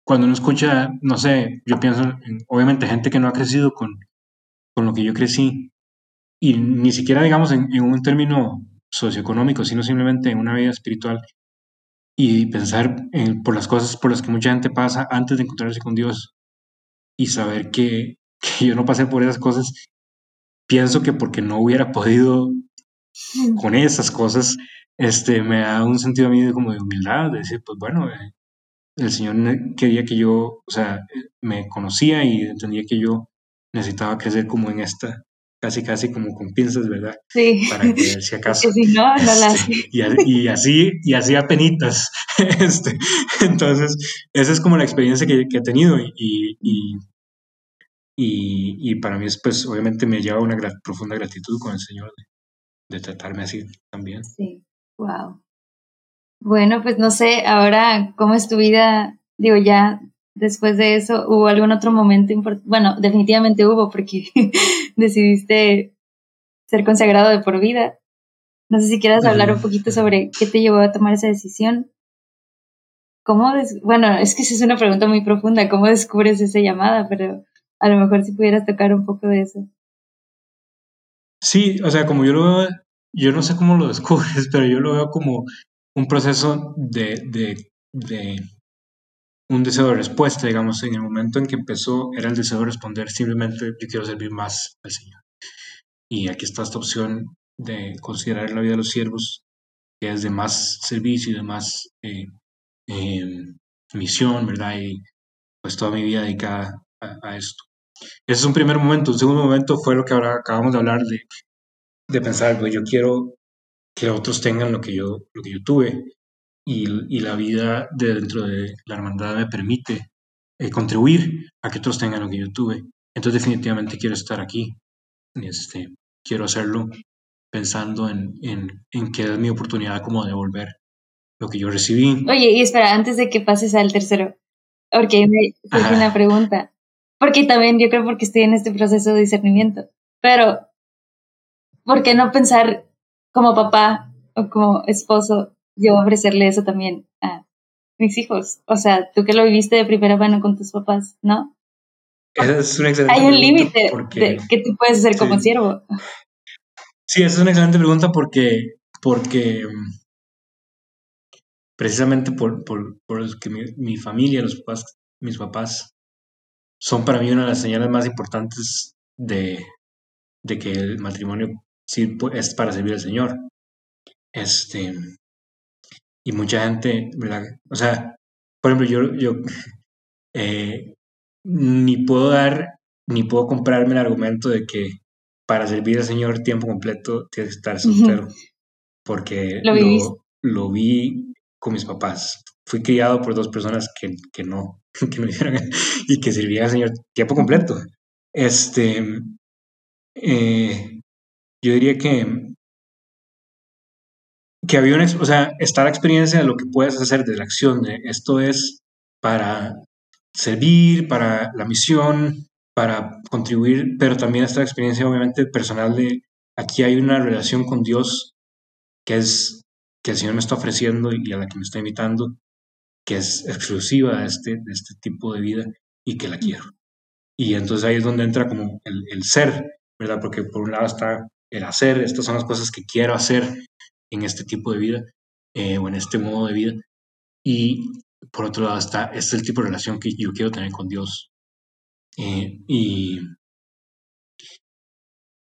cuando uno escucha, no sé, yo pienso en, obviamente, gente que no ha crecido con, con lo que yo crecí, y ni siquiera digamos en, un término socioeconómico, sino simplemente en una vida espiritual y pensar en, por las cosas por las que mucha gente pasa antes de encontrarse con Dios y saber que, que yo no pasé por esas cosas, pienso que porque no hubiera podido mm. con esas cosas, este, me da un sentido a mí de como de humildad, de decir, pues bueno, eh, el Señor quería que yo, o sea, me conocía y entendía que yo necesitaba crecer como en esta, casi casi como con pinzas, ¿verdad? Sí. Para ver si acaso. si no, no este, y, y, así, y así a penitas. Este, entonces, esa es como la experiencia que, que he tenido y, y, y, para mí es, pues, obviamente me lleva una profunda gratitud con el Señor de, de tratarme así también. Sí, wow. Bueno, pues no sé, ahora, ¿cómo es tu vida? Digo, ya después de eso, ¿hubo algún otro momento importante? Bueno, definitivamente hubo porque decidiste ser consagrado de por vida. No sé si quieras hablar un poquito sobre qué te llevó a tomar esa decisión. ¿Cómo bueno, es que esa es una pregunta muy profunda, ¿cómo descubres esa llamada? Pero a lo mejor si pudieras tocar un poco de eso. Sí, o sea, como yo lo veo, yo no sé cómo lo descubres, pero yo lo veo como un proceso de, de, de un deseo de respuesta, digamos, en el momento en que empezó era el deseo de responder simplemente yo quiero servir más al Señor. Y aquí está esta opción de considerar la vida de los siervos, que es de más servicio y de más eh, em, misión, ¿verdad? Y pues toda mi vida dedicada a, esto. Ese es un primer momento. Un segundo momento fue lo que ahora acabamos de hablar de, de pensar, pues yo quiero que otros tengan lo que yo, lo que yo tuve y, la vida de dentro de la hermandad me permite eh, contribuir a que otros tengan lo que yo tuve. Entonces definitivamente quiero estar aquí. Este, quiero hacerlo pensando en, en, en que es mi oportunidad como de devolver lo que yo recibí. Oye, y espera, antes de que pases al tercero, porque me surge una pregunta. Porque también yo creo porque estoy en este proceso de discernimiento. Pero, ¿por qué no pensar como papá o como esposo yo ofrecerle eso también a mis hijos. O sea, tú que lo viviste de primera mano con tus papás, ¿no? es una excelente Hay un límite que tú puedes hacer como siervo. Sí, esa es una excelente pregunta porque, porque mm, precisamente por, por, por que mi, familia, los papás, mis papás, son para mí una de las señales más importantes de, de que el matrimonio sí es para servir al Señor. Este, y mucha gente, ¿verdad? O sea, por ejemplo, yo, yo eh, ni puedo dar ni puedo comprarme el argumento de que para servir al Señor tiempo completo tienes que estar soltero, porque lo, vi con mis papás. Fui criado por dos personas que, que no, que no hicieron y que servían al Señor tiempo completo. Este, eh, yo diría que que había una, o sea, está la experiencia de lo que puedes hacer de la acción, de esto es para servir, para la misión, para contribuir, pero también está la experiencia obviamente personal de aquí hay una relación con Dios que es que el Señor me está ofreciendo y a la que me está invitando, que es exclusiva de este, de este tipo de vida y que la quiero. Y entonces ahí es donde entra como el, el ser, ¿verdad? Porque por un lado está el hacer, estas son las cosas que quiero hacer, en este tipo de vida eh, o en este modo de vida. Y por otro lado está, este es el tipo de relación que yo quiero tener con Dios. Eh, y,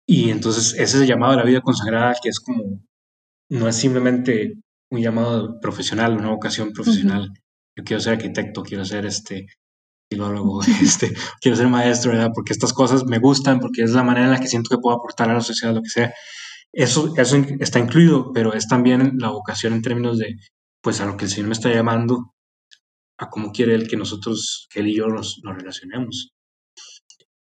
y entonces ese es el llamado a la vida consagrada, que es como, no es simplemente un llamado profesional, una vocación profesional. Yo quiero ser arquitecto, quiero ser este filólogo, este, quiero ser maestro, ¿verdad? Porque estas cosas me gustan, porque es la manera en la que siento que puedo aportar a la sociedad, lo que sea. Eso, eso está incluido, pero es también la vocación en términos de, pues, a lo que el Señor me está llamando, a cómo quiere Él que nosotros, que Él y yo nos, nos relacionemos.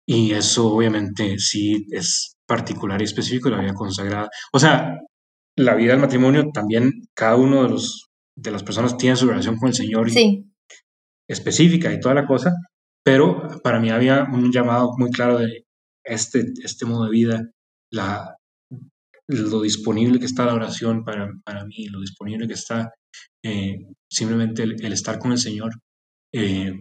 Y eso obviamente sí es particular y específico de la vida consagrada. O sea, la vida del matrimonio también, cada uno de, los, de las personas tiene su relación con el Señor sí. específica y toda la cosa, pero para mí había un llamado muy claro de este, este modo de vida, la, lo disponible que está la oración para, para mí, lo disponible que está eh, simplemente el, estar con el Señor, eh,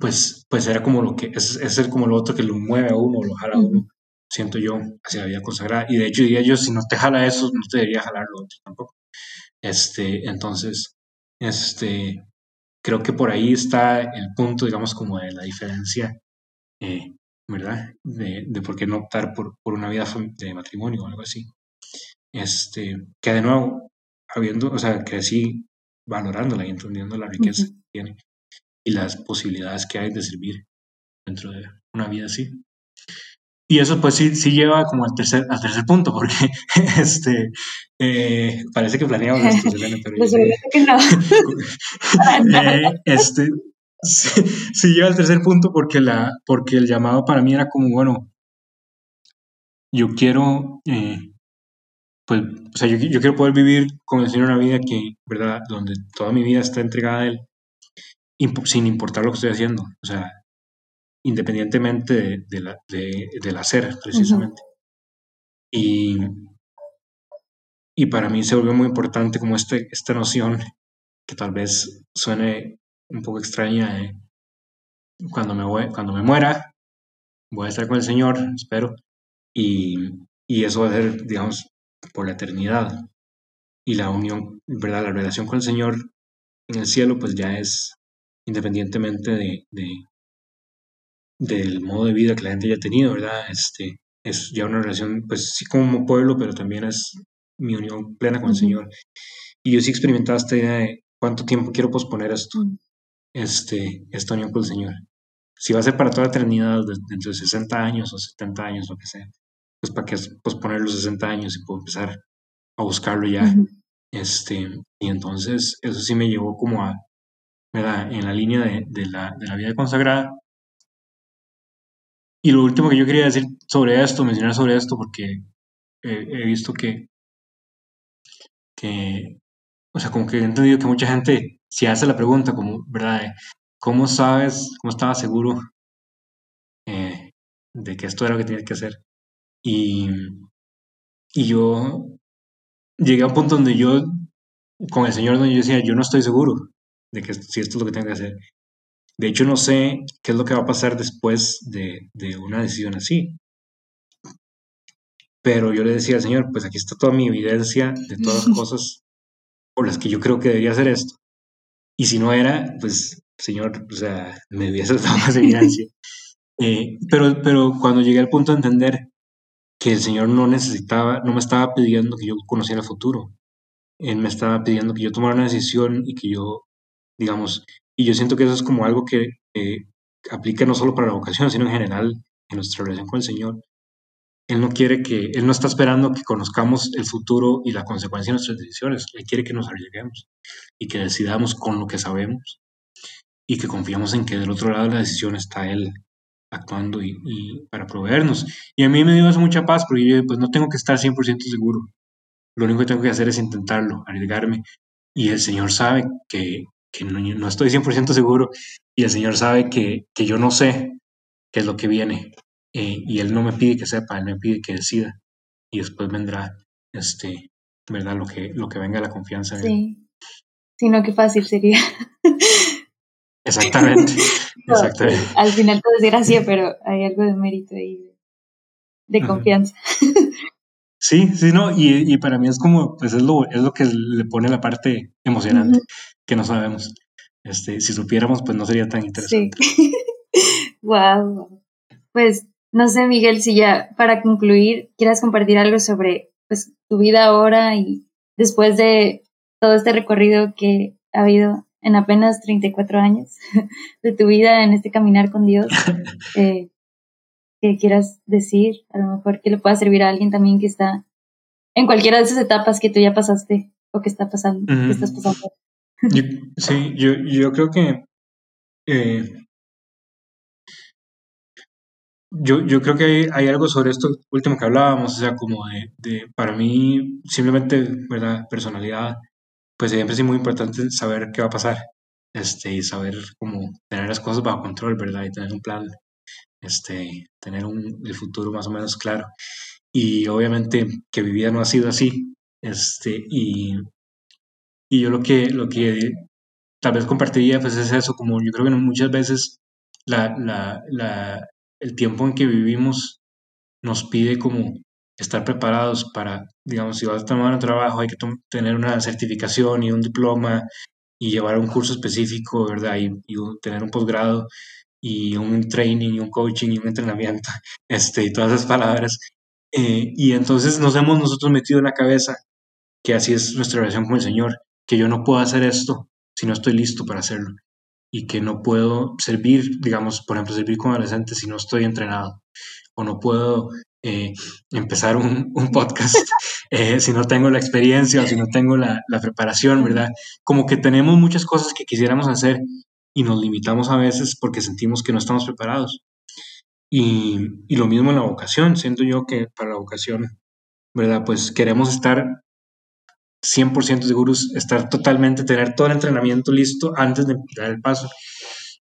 pues, pues era como lo que, es, es como lo otro que lo mueve a uno, lo jala a uno, siento yo, hacia la vida consagrada. Y de hecho diría yo, si no te jala eso, no te debería jalar lo otro tampoco. Este, entonces, este, creo que por ahí está el punto, digamos, como de la diferencia, eh, ¿verdad? De, de, por qué no optar por, por una vida de matrimonio o algo así. Este, que de nuevo, habiendo, o sea, crecí valorándola y entendiendo la riqueza que tiene y las posibilidades que hay de servir dentro de una vida así. Y eso pues sí, sí lleva como al tercer, al tercer punto, porque este, eh, parece que planeamos esto, Selena, pero... pues que no. eh, este, sí, sí, lleva al tercer punto porque, la, porque el llamado para mí era como, bueno, yo quiero eh, pues, o sea, yo, yo, quiero poder vivir con el Señor una vida que, ¿verdad? Donde toda mi vida está entregada a Él, sin importar lo que estoy haciendo, o sea, independientemente de, la, de, del hacer, precisamente. y, y para mí se volvió muy importante como este, esta noción, que tal vez suene un poco extraña, de cuando, me voy, cuando me muera, voy a estar con el Señor, espero, y, y eso va a ser, digamos, por la eternidad. Y la unión, ¿verdad? La relación con el Señor en el cielo, pues ya es independientemente de, del modo de vida que la gente haya tenido, ¿verdad? Este, es ya una relación, pues sí como pueblo, pero también es mi unión plena con el Señor. Y yo sí experimentaba esta idea de cuánto tiempo quiero posponer esto, mm. este, esta unión con el Señor. Si va a ser para toda la eternidad, dentro de 60 años o 70 años, lo que sea, pues para que posponer los 60 años y puedo empezar a buscarlo ya. este, y entonces eso sí me llevó como a, ¿verdad? En la línea de, de, la, de la vida consagrada. Y lo último que yo quería decir sobre esto, mencionar sobre esto, porque he visto que, que, o sea, como que he entendido que mucha gente si hace la pregunta, como, ¿verdad? ¿Cómo sabes, cómo estaba seguro eh, de que esto era lo que tenías que hacer? Y, y yo llegué a un punto donde yo, con el Señor, donde yo decía, yo no estoy seguro de que si esto es lo que tengo que hacer. De hecho, no sé qué es lo que va a pasar después de, de una decisión así. Pero yo le decía al Señor, pues aquí está toda mi evidencia de todas las cosas por las que yo creo que debería hacer esto. Y si no era, pues, Señor, o sea, me hubiese dado más evidencia. Eh, pero, pero cuando llegué al punto de entender que el Señor no necesitaba, no me estaba pidiendo que yo conociera el futuro. Él me estaba pidiendo que yo tomara una decisión y que yo, digamos, y yo siento que eso es como algo que aplica no solo para la vocación, sino en general en nuestra relación con el Señor, Él no quiere que, Él no está esperando que conozcamos el futuro y la consecuencia de nuestras decisiones. Él quiere que nos arriesguemos y que decidamos con lo que sabemos y que confiamos en que del otro lado de la decisión está Él actuando y, para proveernos. Y a mí me dio eso mucha paz porque yo pues no tengo que estar 100% seguro. Lo único que tengo que hacer es intentarlo, arriesgarme. Y el Señor sabe que, que no, no, estoy 100% seguro y el Señor sabe que, que, yo no sé qué es lo que viene. Eh, y Él no me pide que sepa, Él me pide que decida. Y después vendrá, este, ¿verdad? Lo que, lo que venga la confianza. Sí. Sino que fácil sería. Exactamente. exactamente. Al final todo es gracia, pero hay algo de mérito ahí de, confianza. Sí, sí, no, y, y, para mí es como, pues es lo, es lo que le pone la parte emocionante, que no sabemos. Este, si supiéramos, pues no sería tan interesante. Sí. wow. Pues no sé, Miguel, si ya para concluir quieras compartir algo sobre pues, tu vida ahora y después de todo este recorrido que ha habido en apenas 34 años de tu vida en este caminar con Dios, eh, que quieras decir, a lo mejor que le pueda servir a alguien también que está en cualquiera de esas etapas que tú ya pasaste o que está pasando, que estás pasando. sí, yo, yo creo que eh, yo, yo creo que hay, hay, algo sobre esto último que hablábamos, o sea, como de, de para mí, simplemente, ¿verdad? Personalidad, pues siempre es muy importante saber qué va a pasar, este, y saber cómo tener las cosas bajo control, ¿verdad? Y tener un plan, este, tener un, el futuro más o menos claro. Y obviamente que mi no ha sido así, este, y, y yo lo que, lo que tal vez compartiría, pues es eso, como yo creo que muchas veces la, la, la, el tiempo en que vivimos nos pide como estar preparados para, digamos, si vas a tomar un trabajo, hay que tener una certificación y un diploma y llevar un curso específico, ¿verdad? Y, tener un posgrado y un training y un coaching y un entrenamiento, este, y todas esas palabras. Eh, y entonces nos hemos nosotros metido en la cabeza que así es nuestra relación con el Señor, que yo no puedo hacer esto si no estoy listo para hacerlo y que no puedo servir, digamos, por ejemplo, servir como adolescente si no estoy entrenado o no puedo eh, empezar un, podcast eh, si no tengo la experiencia o si no tengo la, preparación, ¿verdad? Como que tenemos muchas cosas que quisiéramos hacer y nos limitamos a veces porque sentimos que no estamos preparados. Y, y lo mismo en la vocación, siento yo que para la vocación, ¿verdad? Pues queremos estar 100% seguros, estar totalmente, tener todo el entrenamiento listo antes de dar el paso.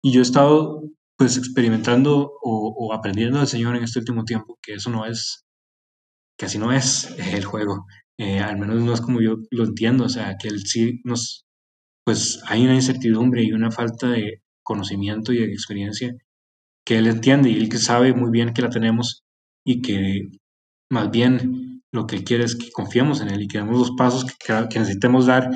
Y yo he estado pues experimentando o, aprendiendo del Señor en este último tiempo que eso no es, que así no es el juego. Eh, al menos no es como yo lo entiendo, o sea, que él sí nos, pues hay una incertidumbre y una falta de conocimiento y de experiencia que él entiende y él que sabe muy bien que la tenemos y que más bien lo que él quiere es que confiemos en él y que demos los pasos que, necesitemos dar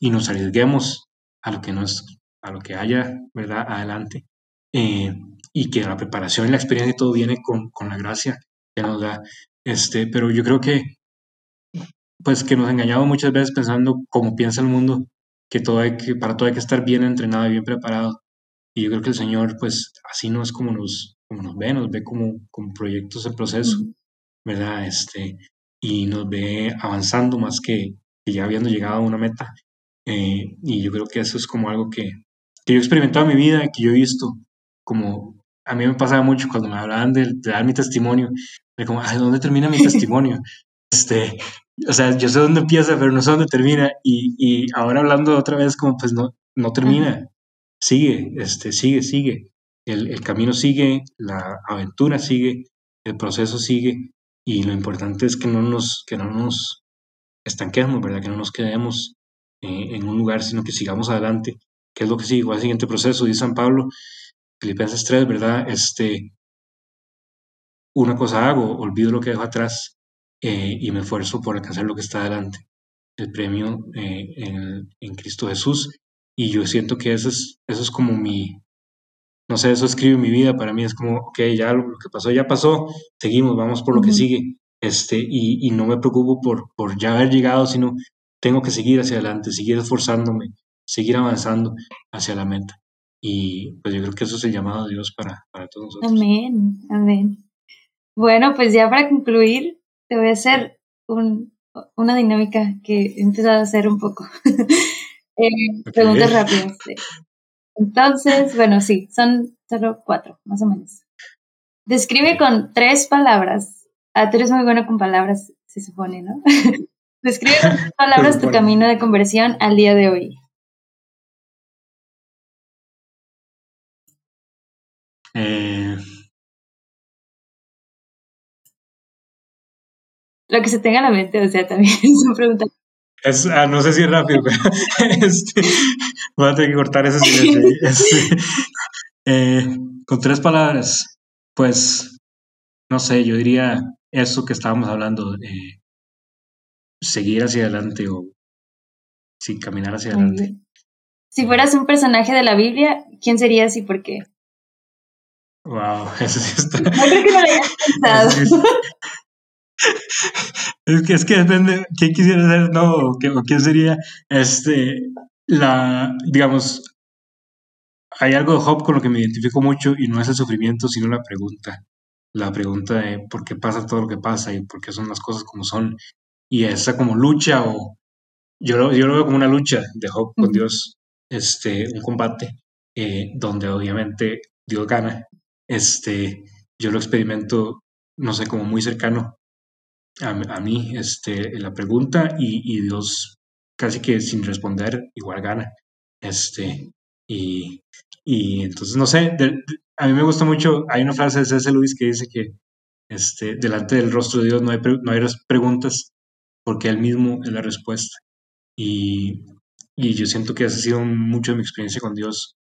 y nos arriesguemos a lo que nos, a lo que haya, ¿verdad? Adelante. Eh, y que la preparación y la experiencia y todo viene con, con, la gracia que nos da. Este, pero yo creo que, pues que nos engañamos muchas veces pensando como piensa el mundo, que, todo hay que para todo hay que estar bien entrenado y bien preparado. Y yo creo que el Señor, pues así no es como nos, como nos ve, nos ve como, como proyectos en proceso, ¿verdad? Este, y nos ve avanzando más que, que ya habiendo llegado a una meta. Eh, y yo creo que eso es como algo que, que yo he experimentado en mi vida, que yo he visto, como a mí me pasaba mucho cuando me hablaban de, dar mi testimonio, de como, ay, ¿dónde termina mi testimonio? este, o sea, yo sé dónde empieza, pero no sé dónde termina. Y, y ahora hablando otra vez, como pues no, no termina, sigue, este, sigue, sigue. El, el, camino sigue, la aventura sigue, el proceso sigue. Y lo importante es que no nos, que no nos estanquemos, ¿verdad? Que no nos quedemos eh, en un lugar, sino que sigamos adelante. ¿Qué es lo que sigue? ¿Cuál es el siguiente proceso? Dice San Pablo, Filipenses 3, ¿verdad? Este, una cosa hago, olvido lo que dejo atrás eh, y me esfuerzo por alcanzar lo que está adelante, el premio eh, en, Cristo Jesús. Y yo siento que eso es, eso es como mi, no sé, eso escribe mi vida, para mí es como, ok, ya lo, que pasó ya pasó, seguimos, vamos por lo que sigue. Este, y, y, no me preocupo por, por ya haber llegado, sino tengo que seguir hacia adelante, seguir esforzándome, seguir avanzando hacia la meta. Y pues yo creo que eso es el llamado de Dios para, para todos nosotros. Amén, amén. Bueno, pues ya para concluir, te voy a hacer un, una dinámica que he empezado a hacer un poco. eh, Preguntas rápidas. Entonces, bueno, sí, son solo cuatro, más o menos. Describe con tres palabras. Ah, tú eres muy bueno con palabras, se supone, ¿no? Describe con tres palabras tu camino de conversión al día de hoy. Eh, Lo que se tenga en la mente, o sea, también es una pregunta. Ah, no sé si es rápido, pero este, voy a tener que cortar ese silencio. Este, eh, con tres palabras, pues, no sé, yo diría eso que estábamos hablando, de seguir hacia adelante o sí, caminar hacia adelante. Si fueras un personaje de la Biblia, ¿quién serías y por qué? Wow, eso sí está. No creo que no lo hayas pensado. Es que, es que depende quién quisiera ser, no, o, quién sería, este, la, digamos, hay algo de Job con lo que me identifico mucho y no es el sufrimiento, sino la pregunta. La pregunta de por qué pasa todo lo que pasa y por qué son las cosas como son. Y esa como lucha o yo lo, yo lo veo como una lucha de Job con Dios, este, un combate eh, donde obviamente Dios gana. Este, yo lo experimento, no sé, como muy cercano a, mí este, la pregunta y, Dios casi que sin responder igual gana. Este, y, y entonces, no sé, a mí me gusta mucho, hay una frase de C.S. Luis que dice que este, delante del rostro de Dios no hay, no hay preguntas porque Él mismo es la respuesta. Y, y yo siento que ha sido mucho de mi experiencia con Dios.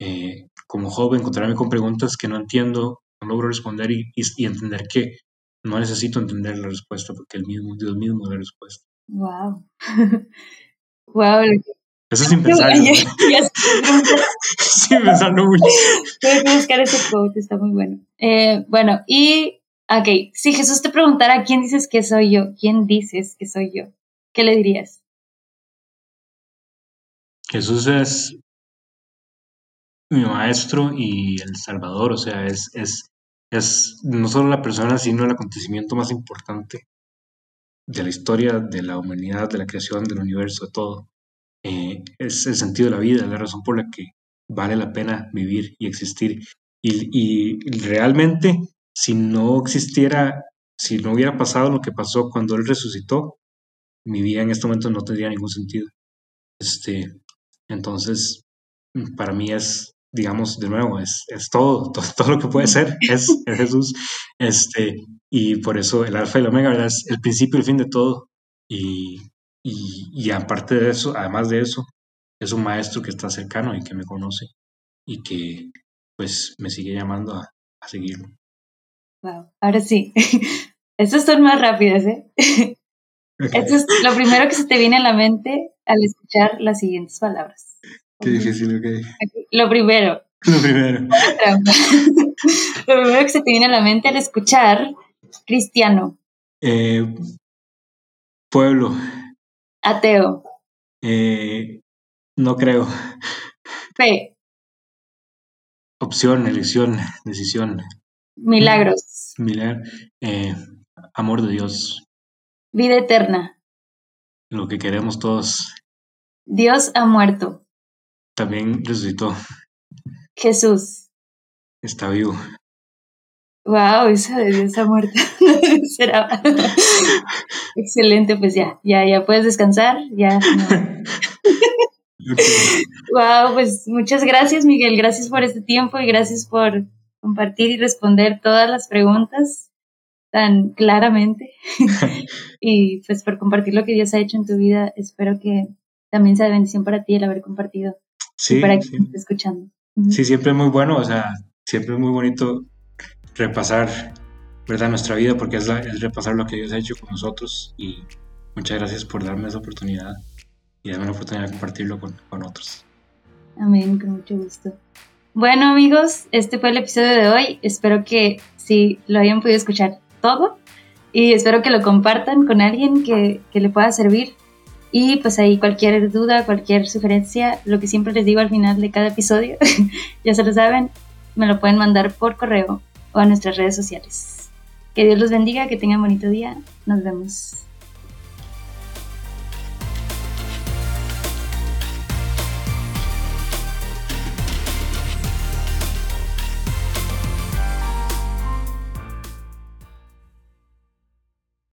Eh, como joven, encontrarme con preguntas que no entiendo, no logro responder y, y entender que no necesito entender la respuesta porque el mismo Dios mismo es la respuesta. Wow. wow. Eso sin pensar. sin pensarlo mucho. Tengo que buscar ese quote, está muy bueno. Eh, bueno, y, ok, si Jesús te preguntara quién dices que soy yo, quién dices que soy yo, ¿qué le dirías? Jesús es mi maestro y el Salvador, o sea, es, es es no solo la persona, sino el acontecimiento más importante de la historia de la humanidad, de la creación, del universo, de todo. Eh, es el sentido de la vida, la razón por la que vale la pena vivir y existir. Y, realmente, si no existiera, si no hubiera pasado lo que pasó cuando Él resucitó, mi vida en este momento no tendría ningún sentido. Este, entonces, para mí es digamos, de nuevo, es, es todo, todo, lo que puede ser, es, Jesús. Este, y por eso el alfa y el omega, ¿verdad? Es el principio y el fin de todo. Y, y, aparte de eso, además de eso, es un maestro que está cercano y que me conoce y que pues me sigue llamando a, a seguirlo. Wow, ahora sí. Estas son más rápidas, ¿eh? Esto es lo primero que se te viene a la mente al escuchar las siguientes palabras. Qué difícil, ok. Lo primero. Lo primero. Lo primero que se te viene a la mente al escuchar cristiano. Eh, pueblo. Ateo. Eh, no creo. Fe. Opción, elección, decisión. Milagros. Milagro. Eh, amor de Dios. Vida eterna. Lo que queremos todos. Dios ha muerto también resucitó. Jesús. Está vivo. Wow, esa de Dios ha muerto. Será. Excelente, pues ya, ya, ya puedes descansar, ya. Wow, pues muchas gracias, Miguel. Gracias por este tiempo y gracias por compartir y responder todas las preguntas tan claramente. y pues por compartir lo que Dios ha hecho en tu vida. Espero que también sea de bendición para ti el haber compartido Sí, para que esté escuchando. Sí, siempre es muy bueno, o sea, siempre es muy bonito repasar, ¿verdad? Nuestra vida, porque es, repasar lo que Dios ha hecho con nosotros y muchas gracias por darme esa oportunidad y darme la oportunidad de compartirlo con, con otros. Amén, con mucho gusto. Bueno amigos, este fue el episodio de hoy. Espero que sí lo hayan podido escuchar todo y espero que lo compartan con alguien que, que le pueda servir Y pues ahí cualquier duda, cualquier sugerencia, lo que siempre les digo al final de cada episodio, ya se lo saben, me lo pueden mandar por correo o a nuestras redes sociales. Que Dios los bendiga, que tengan bonito día. Nos vemos.